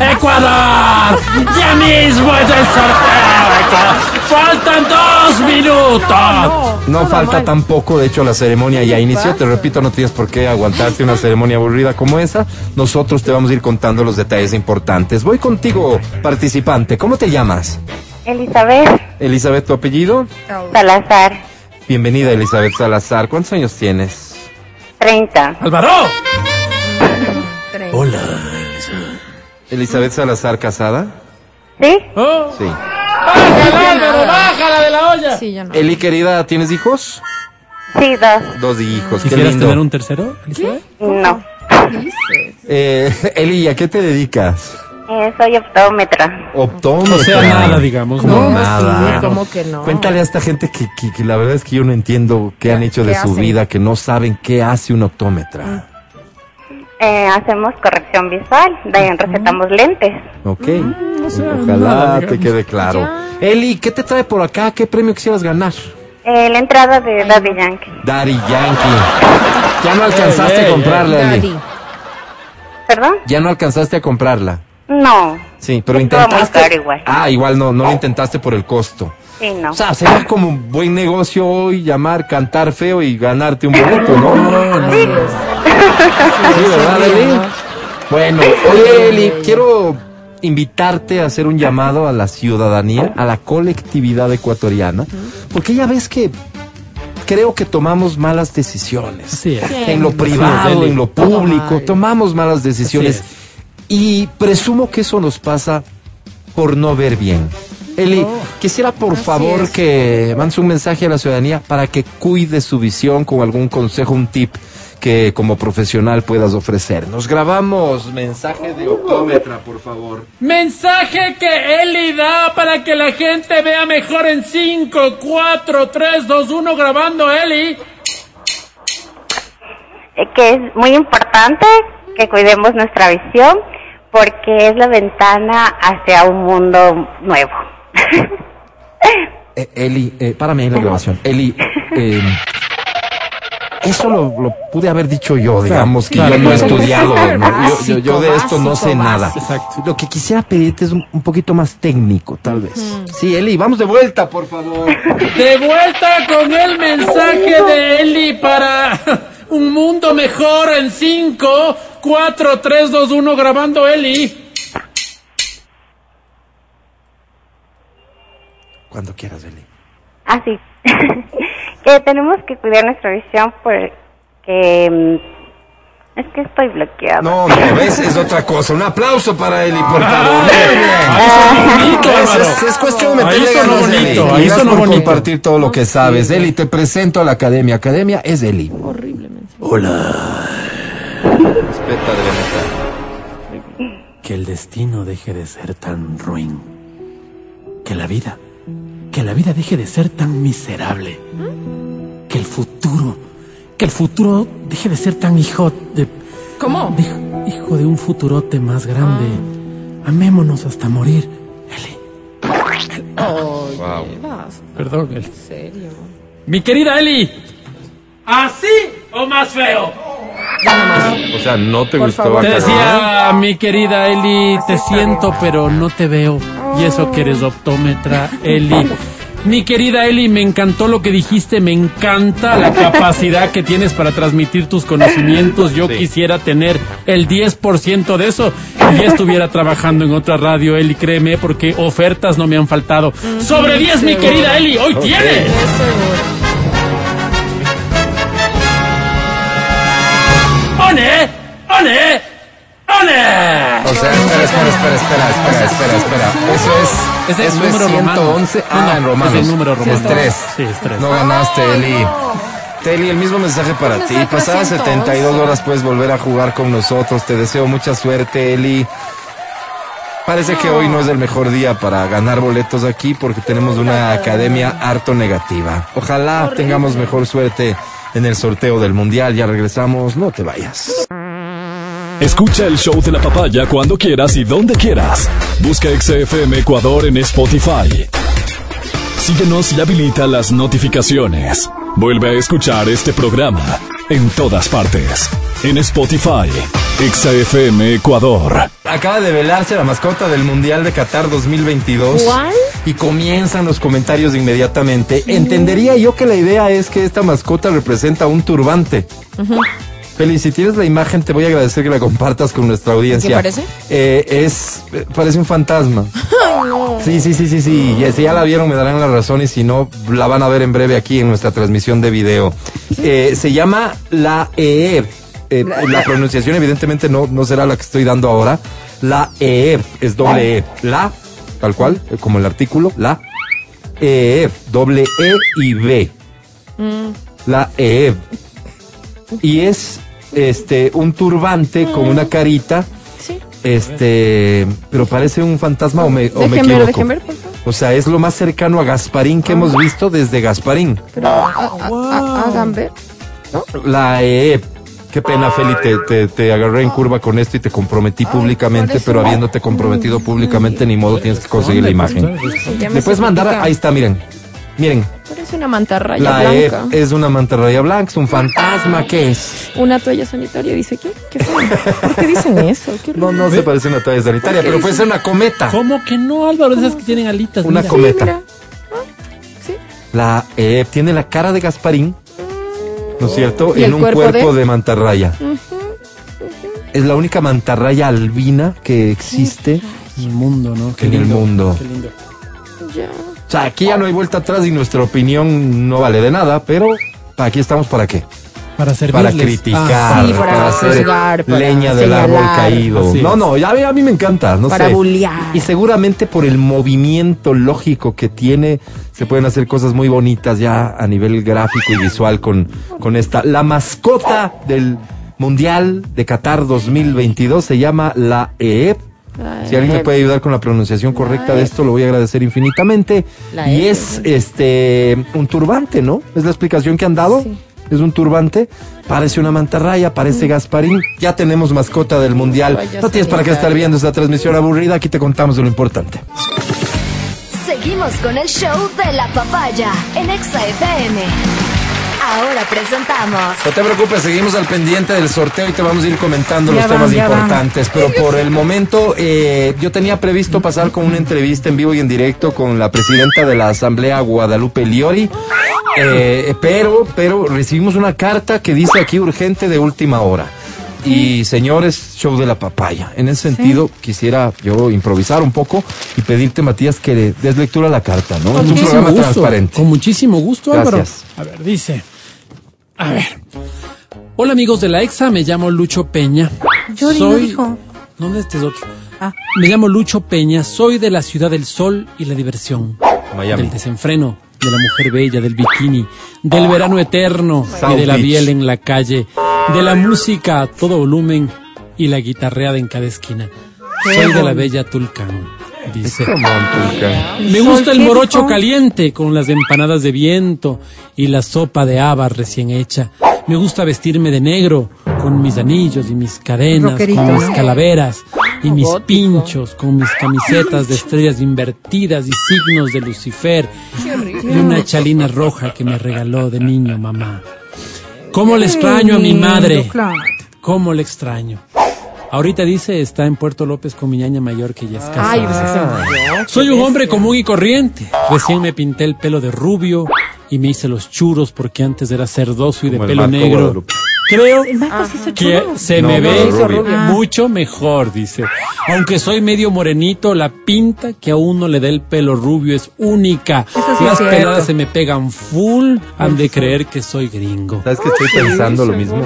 ¡Ecuador! ¡Ya mismo es el sorteo! Ecuador. ¡Faltan dos minutos! No falta tampoco, de hecho la ceremonia ya inició, te repito, no tienes por qué aguantarte una ceremonia aburrida como esa. Nosotros te vamos a ir contando los detalles importantes. Voy contigo, participante. ¿Cómo te llamas? Elizabeth Elizabeth, ¿tu apellido? Salazar, Bienvenida, Elizabeth Salazar. ¿Cuántos años tienes? 30. ¡Álvaro! Hola. Elizabeth Salazar, ¿casada? ¿Sí? ¡Oh! Sí. ¡Bájala, Álvaro! ¡Bájala de la olla! Sí, ya no. Eli, querida, ¿tienes hijos? Sí, dos. Dos hijos, qué ¿Quisieras lindo. tener un tercero, Elizabeth? No. Eh, Eli, ¿a qué te dedicas? Eh, soy optómetra. Optómetra. O sea, nada, digamos. Como No, nada. sí, ¿cómo que no? Cuéntale a esta gente que, que- que la verdad es que yo no entiendo qué han hecho de ¿qué su hacen? vida, que no saben qué hace un optómetra. Eh, hacemos corrección visual, de ahí recetamos lentes. ¿Ok? sé, Ojalá nada, te quede claro. Eli, ¿qué te trae por acá? ¿Qué premio quisieras ganar? Eh, la entrada de Daddy Yankee. Daddy Yankee. Ya no alcanzaste a comprarla, Eli. ¿Perdón? Ya no alcanzaste a comprarla. No. Sí, pero intentaste. caro igual. Ah, igual no, no lo intentaste por el costo. Sí, no. O sea, sería como un buen negocio hoy llamar, cantar feo y ganarte un boleto, ¿no? No, no. Sí, ¿verdad, Eli? Bueno, oye, Eli, quiero invitarte a hacer un llamado a la ciudadanía, a la colectividad ecuatoriana, porque ya ves que creo que tomamos malas decisiones. En lo privado, en lo público, tomamos malas decisiones. Y presumo que eso nos pasa por no ver bien. Eli, quisiera por favor es. que mandes un mensaje a la ciudadanía para que cuide su visión con algún consejo, un tip que como profesional puedas ofrecernos. Grabamos mensaje de optómetra, por favor. Mensaje que Eli da para que la gente vea mejor en 5, 4, 3, 2, 1 grabando Eli. Eh, Que es muy importante que cuidemos nuestra visión porque es la ventana hacia un mundo nuevo. Eh, Eli, eh, párame ahí la grabación. Eli, eh, eso lo, lo pude haber dicho yo, digamos, que claro, yo no he claro. estudiado. ¿no? Yo- Yo, yo de esto no sé Básico, nada. Exacto. Lo que quisiera pedirte es un, un poquito más técnico, tal vez. Sí, Eli, vamos de vuelta, por favor. De vuelta con el mensaje de Eli para un mundo mejor en 5, 4, 3, 2, 1 grabando Eli. Cuando quieras, Eli. Así. Que tenemos que cuidar nuestra visión porque mm, es que estoy bloqueada. No, no, ves, es otra cosa. Un aplauso para Eli, por favor. Ahí sonó bonito, Es, cuestión de meterle ganas, Eli. bonito, Y ahí por bonito. compartir todo lo que sabes. Eli, te presento a la academia. Academia es Eli. Horriblemente. Respeta de Que el destino deje de ser tan ruin. Que la vida, que la vida deje de ser tan miserable. Que el futuro, que el futuro deje de ser tan hijo de... ¿Cómo? de- hijo de un futurote más grande. Amémonos hasta morir. Eli. Basta, Perdón, Eli. en serio. Mi querida Eli. ¿Así o más feo? O sea, no te Por gustó favor. Te decía, mi querida Eli, te siento, pero no te veo. Y eso que eres optómetra, Eli. Mi querida Eli, me encantó lo que dijiste, me encanta la capacidad que tienes para transmitir tus conocimientos. Yo quisiera tener el 10% de eso y ya estuviera trabajando en otra radio, Eli, créeme, porque ofertas no me han faltado. Sobre 10, mi querida Eli, hoy tienes. ¡One! ¡One! O sea, espera, espera, espera, espera, espera, espera, espera. Eso es, Es el eso número es romano. 111. Ah, No, en romanos. es el número romano. Es tres. Sí, es tres. No ganaste, Eli. Eli, el mismo mensaje para ti. Pasadas 72 horas puedes volver a jugar con nosotros. Te deseo mucha suerte, Eli. Parece que hoy no es el mejor día para ganar boletos aquí porque tenemos una academia harto negativa. Ojalá tengamos mejor suerte en el sorteo del mundial. Ya regresamos, no te vayas. Escucha el show de la papaya cuando quieras y donde quieras. Busca XFM Ecuador en Spotify. Síguenos y habilita las notificaciones. Vuelve a escuchar este programa en todas partes. En Spotify, XFM Ecuador. Acaba de velarse la mascota del Mundial de Qatar 2022. ¿Cuál? Y comienzan los comentarios inmediatamente. Entendería yo que la idea es que esta mascota representa un turbante. Feli, si tienes la imagen, te voy a agradecer que la compartas con nuestra audiencia. ¿Qué parece? Eh, es, parece un fantasma. Sí, sí, sí, sí, sí. Ya- si ya la vieron, me darán la razón y si no, la van a ver en breve aquí en nuestra transmisión de video. Eh, se llama la EEP. Eh, la pronunciación evidentemente no, no será la que estoy dando ahora. La EEP es doble E. La, tal cual, como el artículo, la EEP, doble E y B. La EEP. Y es este un turbante con una carita. Sí. Este, pero parece un fantasma o me, o me Dejen ver, equivoco. dejen ver, por favor. O sea, es lo más cercano a Gasparín que hemos visto desde Gasparín. Pero a- a- a- hagan ver. La EEP. Qué pena, Feli, te, te, te agarré en curva con esto y te comprometí públicamente, pero habiéndote comprometido públicamente, ni modo, tienes que conseguir la imagen. Me ¿Me puedes mandar? Ahí está, miren. Miren, Parece una mantarraya la E blanca. es una mantarraya blanca, es un fantasma, ¿qué es? Una toalla sanitaria, dice. ¿Qué? ¿Qué son? ¿Por qué dicen eso? ¿Qué No, no se parece a una toalla sanitaria, pero puede ser una cometa. ¿Cómo que no, Álvaro? Esas que tienen alitas. Una mira. cometa. mira. La E tiene la cara de Gasparín, ¿no es cierto? ¿Y En un cuerpo cuerpo de? de mantarraya. Es la única mantarraya albina que existe En el mundo, ¿no? Qué en el mundo. Qué lindo. Ya. O sea, aquí ya no hay vuelta atrás y nuestra opinión no vale de nada, pero aquí estamos para qué? Para servirles. Para criticar, Ah, Sí, para para hacer juzgar, para leña del árbol caído. No, no, ya a mí me encanta, no Para sé. bullear. Y seguramente por el movimiento lógico que tiene, se pueden hacer cosas muy bonitas ya a nivel gráfico y visual con, con esta. La mascota del Mundial de Qatar 2022 se llama la EEP. Si alguien me puede ayudar con la pronunciación correcta de esto, lo voy a agradecer infinitamente. Y es este un turbante, ¿no? Es la explicación que han dado. Sí. Es un turbante, parece una mantarraya, parece Gasparín. Ya tenemos mascota del mundial. No tienes para qué estar viendo esta transmisión aburrida. Aquí te contamos de lo importante. Seguimos con el show de la papaya en Exa FM. Ahora presentamos No te preocupes, seguimos al pendiente del sorteo y te vamos a ir comentando Ya los van, temas van. importantes. Pero por el momento, eh, yo tenía previsto pasar con una entrevista en vivo y en directo con la presidenta de la Asamblea, Guadalupe Liori. Eh, pero, pero recibimos una carta que dice aquí urgente de última hora. Y señores, show de la papaya. En ese sentido, quisiera yo improvisar un poco y pedirte, Matías, que le des lectura a la carta, ¿no? Con Es un muchísimo programa gusto. transparente. Con muchísimo gusto, Álvaro. Gracias. A ver, dice. A ver. Hola amigos de la EXA, me llamo Lucho Peña. Yori no dijo. ¿Dónde este es otro? Ah. Me llamo Lucho Peña, soy de la ciudad del sol y la diversión. Miami. Del desenfreno, de la mujer bella, del bikini, del verano eterno South y de la Beach. biel en la calle, de la música a todo volumen y la guitarreada en cada esquina. Soy de la bella Tulcán, dice. Me gusta el ¿Qué morocho caliente con las empanadas de viento y la sopa de habas recién hecha. Me gusta vestirme de negro con mis anillos y mis cadenas, Rockerito, con mis calaveras y mis Gótico. pinchos, con mis camisetas de estrellas invertidas y signos de Lucifer y una chalina roja que me regaló de niño mamá. ¿Cómo le extraño a mi Lindo, madre? ¿Cómo le extraño? Ahorita dice está en Puerto López con mi ñaña mayor que ya es casada. Ay, pues. Soy un hombre común y corriente. Recién me pinté el pelo de rubio y me hice los churos porque antes era cerdoso y de Como pelo negro. Guadalupe. Creo que se me no, ve rubio. mucho mejor, dice. Aunque soy medio morenito, la pinta que a uno le da el pelo rubio es única. Sí Las es peladas se me pegan full, han de creer que soy gringo. ¿Sabes que estoy pensando lo mismo?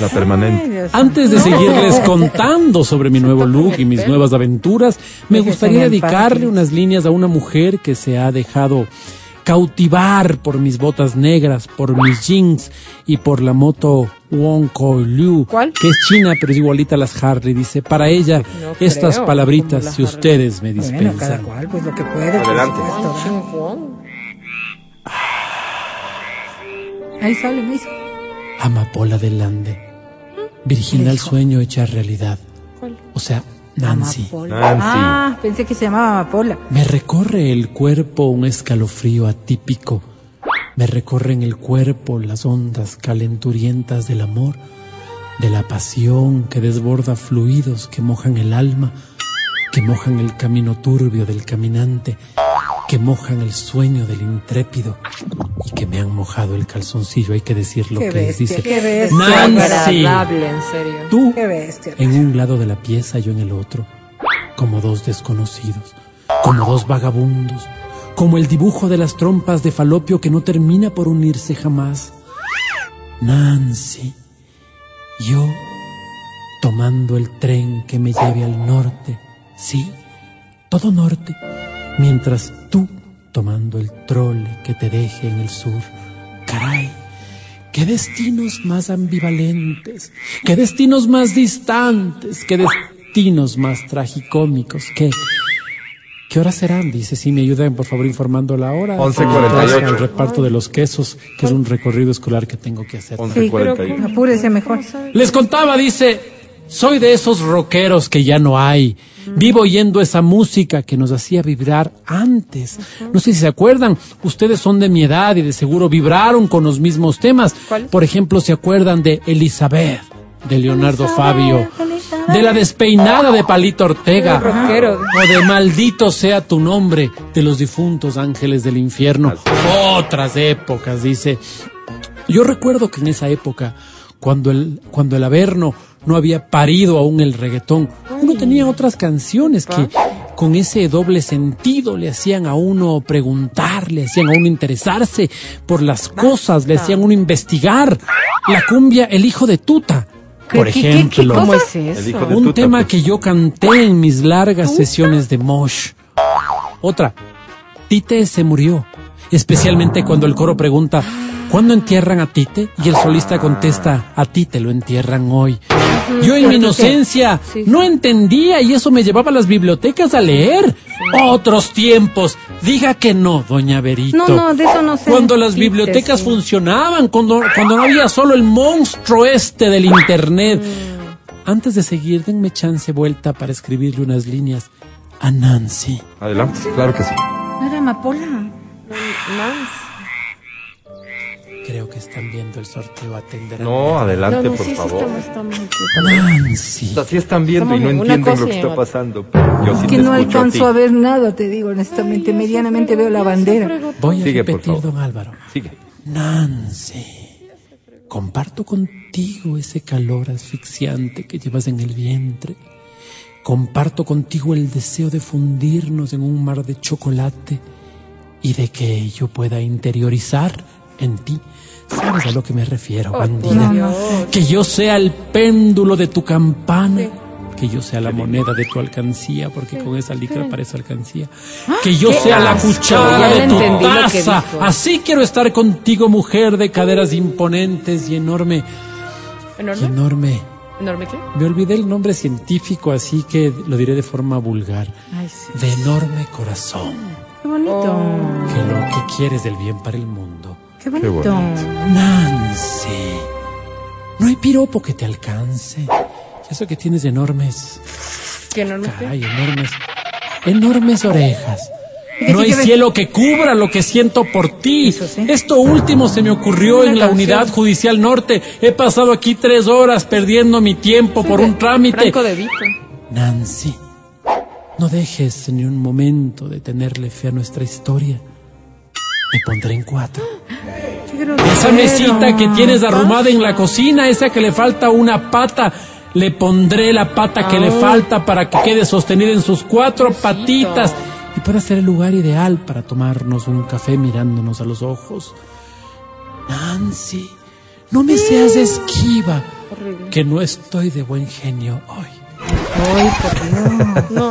La permanente. Antes de seguirles contando sobre mi nuevo look y mis nuevas aventuras, me gustaría dedicarle unas líneas a una mujer que se ha dejado cautivar por mis botas negras, por mis jeans y por la moto Wonko Liu, ¿Cuál? que es china pero es igualita a las Harley. Dice, para ella No estas creo, palabritas, si ustedes me Bueno, cada dispensan. cual, pues lo que puede. por Adelante. Ahí sale, me hizo. Amapola del Lande, virginal sueño hecha realidad. ¿Cuál? O sea, Nancy. Amapola. Nancy. Ah, pensé que se llamaba Amapola. Me recorre el cuerpo un escalofrío atípico. Me recorren el cuerpo las ondas calenturientas del amor, de la pasión que desborda fluidos que mojan el alma, que mojan el camino turbio del caminante, que mojan el sueño del intrépido y que me han mojado el calzoncillo. Hay que decir lo Qué que es. bestia, Dice, qué bestia. Nancy, Agradable, en serio. tú Qué bestia. en un lado de la pieza, yo en el otro, como dos desconocidos, como dos vagabundos, como el dibujo de las trompas de falopio que no termina por unirse jamás. Nancy, yo tomando el tren que me lleve al norte, sí, todo norte, mientras tomando el trole que te deje en el sur. Caray, qué destinos más ambivalentes, qué destinos más distantes, qué destinos más tragicómicos, qué... ¿Qué horas serán? Dice, si me ayudan, por favor, informando la hora. 11:48. El reparto de los quesos, que es un recorrido escolar que tengo que hacer. Sí, 11:41. apúrese mejor. Les contaba, dice, Soy de esos rockeros que ya no hay. Vivo oyendo esa música que nos hacía vibrar antes. No sé si se acuerdan, ustedes son de mi edad y de seguro vibraron con los mismos temas. Por ejemplo, se acuerdan de Elizabeth, de Leonardo Fabio, de la despeinada de Palito Ortega, o de Maldito sea tu nombre, de los difuntos ángeles del infierno. Otras épocas, dice. Yo recuerdo que en esa época, cuando el, cuando el Averno no había parido aún el reggaetón, uno tenía otras canciones que con ese doble sentido le hacían a uno preguntar, le hacían a uno interesarse por las cosas, le hacían a uno investigar. La cumbia El Hijo de Tuta, por ¿Qué- qué- qué ejemplo. es eso? Un tuta, tema pues. que yo canté en mis largas sesiones de Mosh. Otra, Tite se murió. Especialmente cuando el coro pregunta, ¿cuándo entierran a Tite? Y el solista contesta, a Tite lo entierran hoy. Yo en mi inocencia no entendía y eso me llevaba a las bibliotecas a leer. Otros tiempos. Diga que no, doña Berito. No, no, de eso no sé. Cuando las bibliotecas sí. funcionaban, cuando, cuando no había solo el monstruo este del internet. Antes de seguir, denme chance vuelta para escribirle unas líneas a Nancy. Adelante, claro que sí. No era amapola. Creo que están viendo el sorteo. Atenderán. No, adelante, por favor. Nancy. Así están viendo y no entienden lo que está pasando. Yo sí Es que no a alcanzo a ver nada, te digo honestamente. Medianamente veo la bandera. Voy a Sigue, por repetir, favor. don Álvaro. Sigue. Nancy, comparto contigo ese calor asfixiante que llevas en el vientre. Comparto contigo el deseo de fundirnos en un mar de chocolate y de que yo pueda interiorizar en ti. ¿Sabes a lo que me refiero, bandida? Que yo sea el péndulo de tu campana. Que yo sea la moneda de tu alcancía, porque con esa licra parece alcancía. Que yo sea la cuchara de tu taza. Así quiero estar contigo, mujer de caderas imponentes y enorme. y ¿Enorme? enorme. ¿Enorme qué? Me olvidé el nombre científico, así que lo diré de forma vulgar. Ay, sí. De enorme corazón. Qué bonito. Que lo que quieres del bien para el mundo. Qué bonito. bonito. Nancy. No hay piropo que te alcance. Eso que tienes enormes. ¿Qué enorme qué? Caray, enormes. Enormes orejas. No hay cielo que cubra lo que siento por ti. Sí. Esto último se me ocurrió en la canción. unidad judicial norte. He pasado aquí tres horas perdiendo mi tiempo por un trámite. De. Nancy, no dejes ni un momento de tenerle fe a nuestra historia. Me pondré en cuatro. Esa mesita que tienes arrumada en la cocina, esa que le falta una pata, le pondré la pata que le falta para que quede sostenida en sus cuatro patitas y pueda ser el lugar ideal para tomarnos un café mirándonos a los ojos. Nancy, no me seas esquiva, que no estoy de buen genio hoy.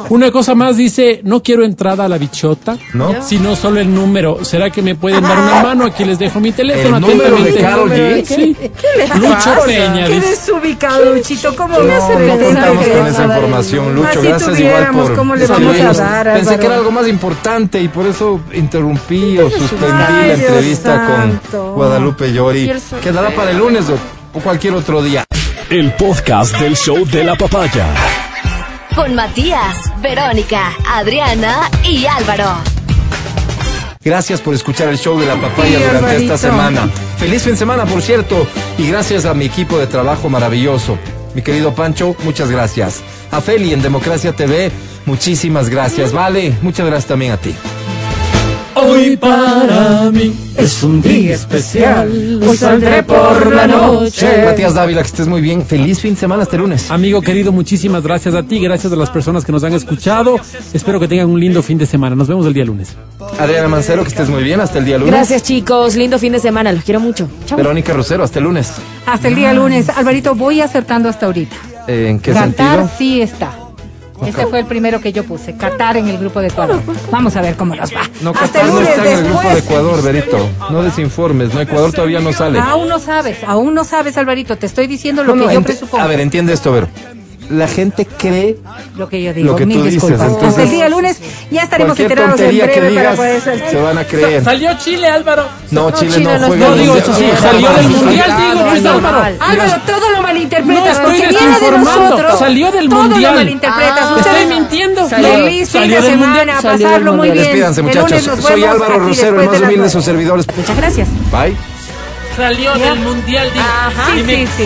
Una cosa más dice, no quiero entrada a la bichota, ¿No? sino solo el número. ¿Será que me pueden dar una mano? Aquí les dejo mi teléfono. ¿El número de. Karol G? Sí. Lucho Peña Qué desubicado, Luchito. ¿Cómo me hace No, contamos con vas esa información, número? Lucho. Así Gracias igual tuviéramos, por ¿Cómo le vamos a escribirnos. dar, Pensé Álvaro? que era algo más importante y por eso interrumpí o suspendí Ay, la Dios entrevista santo. con Guadalupe Llori. Quedará para el lunes o, o cualquier otro día. El podcast del show de la papaya. Con Matías, Verónica, Adriana y Álvaro. Gracias por escuchar el show de la papaya Sí, durante Alvarito. esta semana. Feliz fin de semana, por cierto. Y gracias a mi equipo de trabajo maravilloso. Mi querido Pancho, muchas gracias. A Feli en Democracia TV, muchísimas gracias. Vale, muchas gracias también a ti. Hoy para mí es un día especial. Hoy saldré por la noche. Matías Dávila, que estés muy bien. Feliz fin de semana, hasta el lunes. Amigo querido, muchísimas gracias a ti, gracias a las personas que nos han escuchado. Espero que tengan un lindo fin de semana. Nos vemos el día lunes. Adriana Mancero, que estés muy bien, hasta el día lunes. Gracias, chicos. Lindo fin de semana. Los quiero mucho. Chao. Verónica Rosero, hasta el lunes. Hasta el día lunes. Alvarito, voy acertando hasta ahorita. ¿En qué sentido? sí está. Ese fue el primero que yo puse. Qatar en el grupo de Ecuador. Vamos a ver cómo nos va. No, Hasta Qatar el no está en el grupo de. Ecuador, Berito. No desinformes, no, Ecuador todavía no sale. Aún no sabes, aún no sabes, Alvarito. Te estoy diciendo lo No, no, que yo presupongo. A ver, entiende esto, Vero. La gente cree Lo que yo digo, Lo que mil tú dices, disculpas. Hasta entonces, el día lunes ya estaremos enterados en breve para digas poder se van a creer. Salió Chile, Álvaro. No, No, Chile, Chile no no juega. No digo eso, sí, salió del mundial, digo, no, Álvaro. Álvaro, todo lo No malinterpretas estoy porque viene de desinformando. nosotros. Salió del todo mundial. lo malinterpretas. Ah, Ustedes estoy mintiendo. Feliz fin salió de del semana, mundial. a pasarlo muy bien. Despídanse, muchachos. Soy Álvaro Rosero, el más humilde de sus servidores. Muchas gracias. Bye. Salió del mundial, digo. Ajá, sí, sí, sí.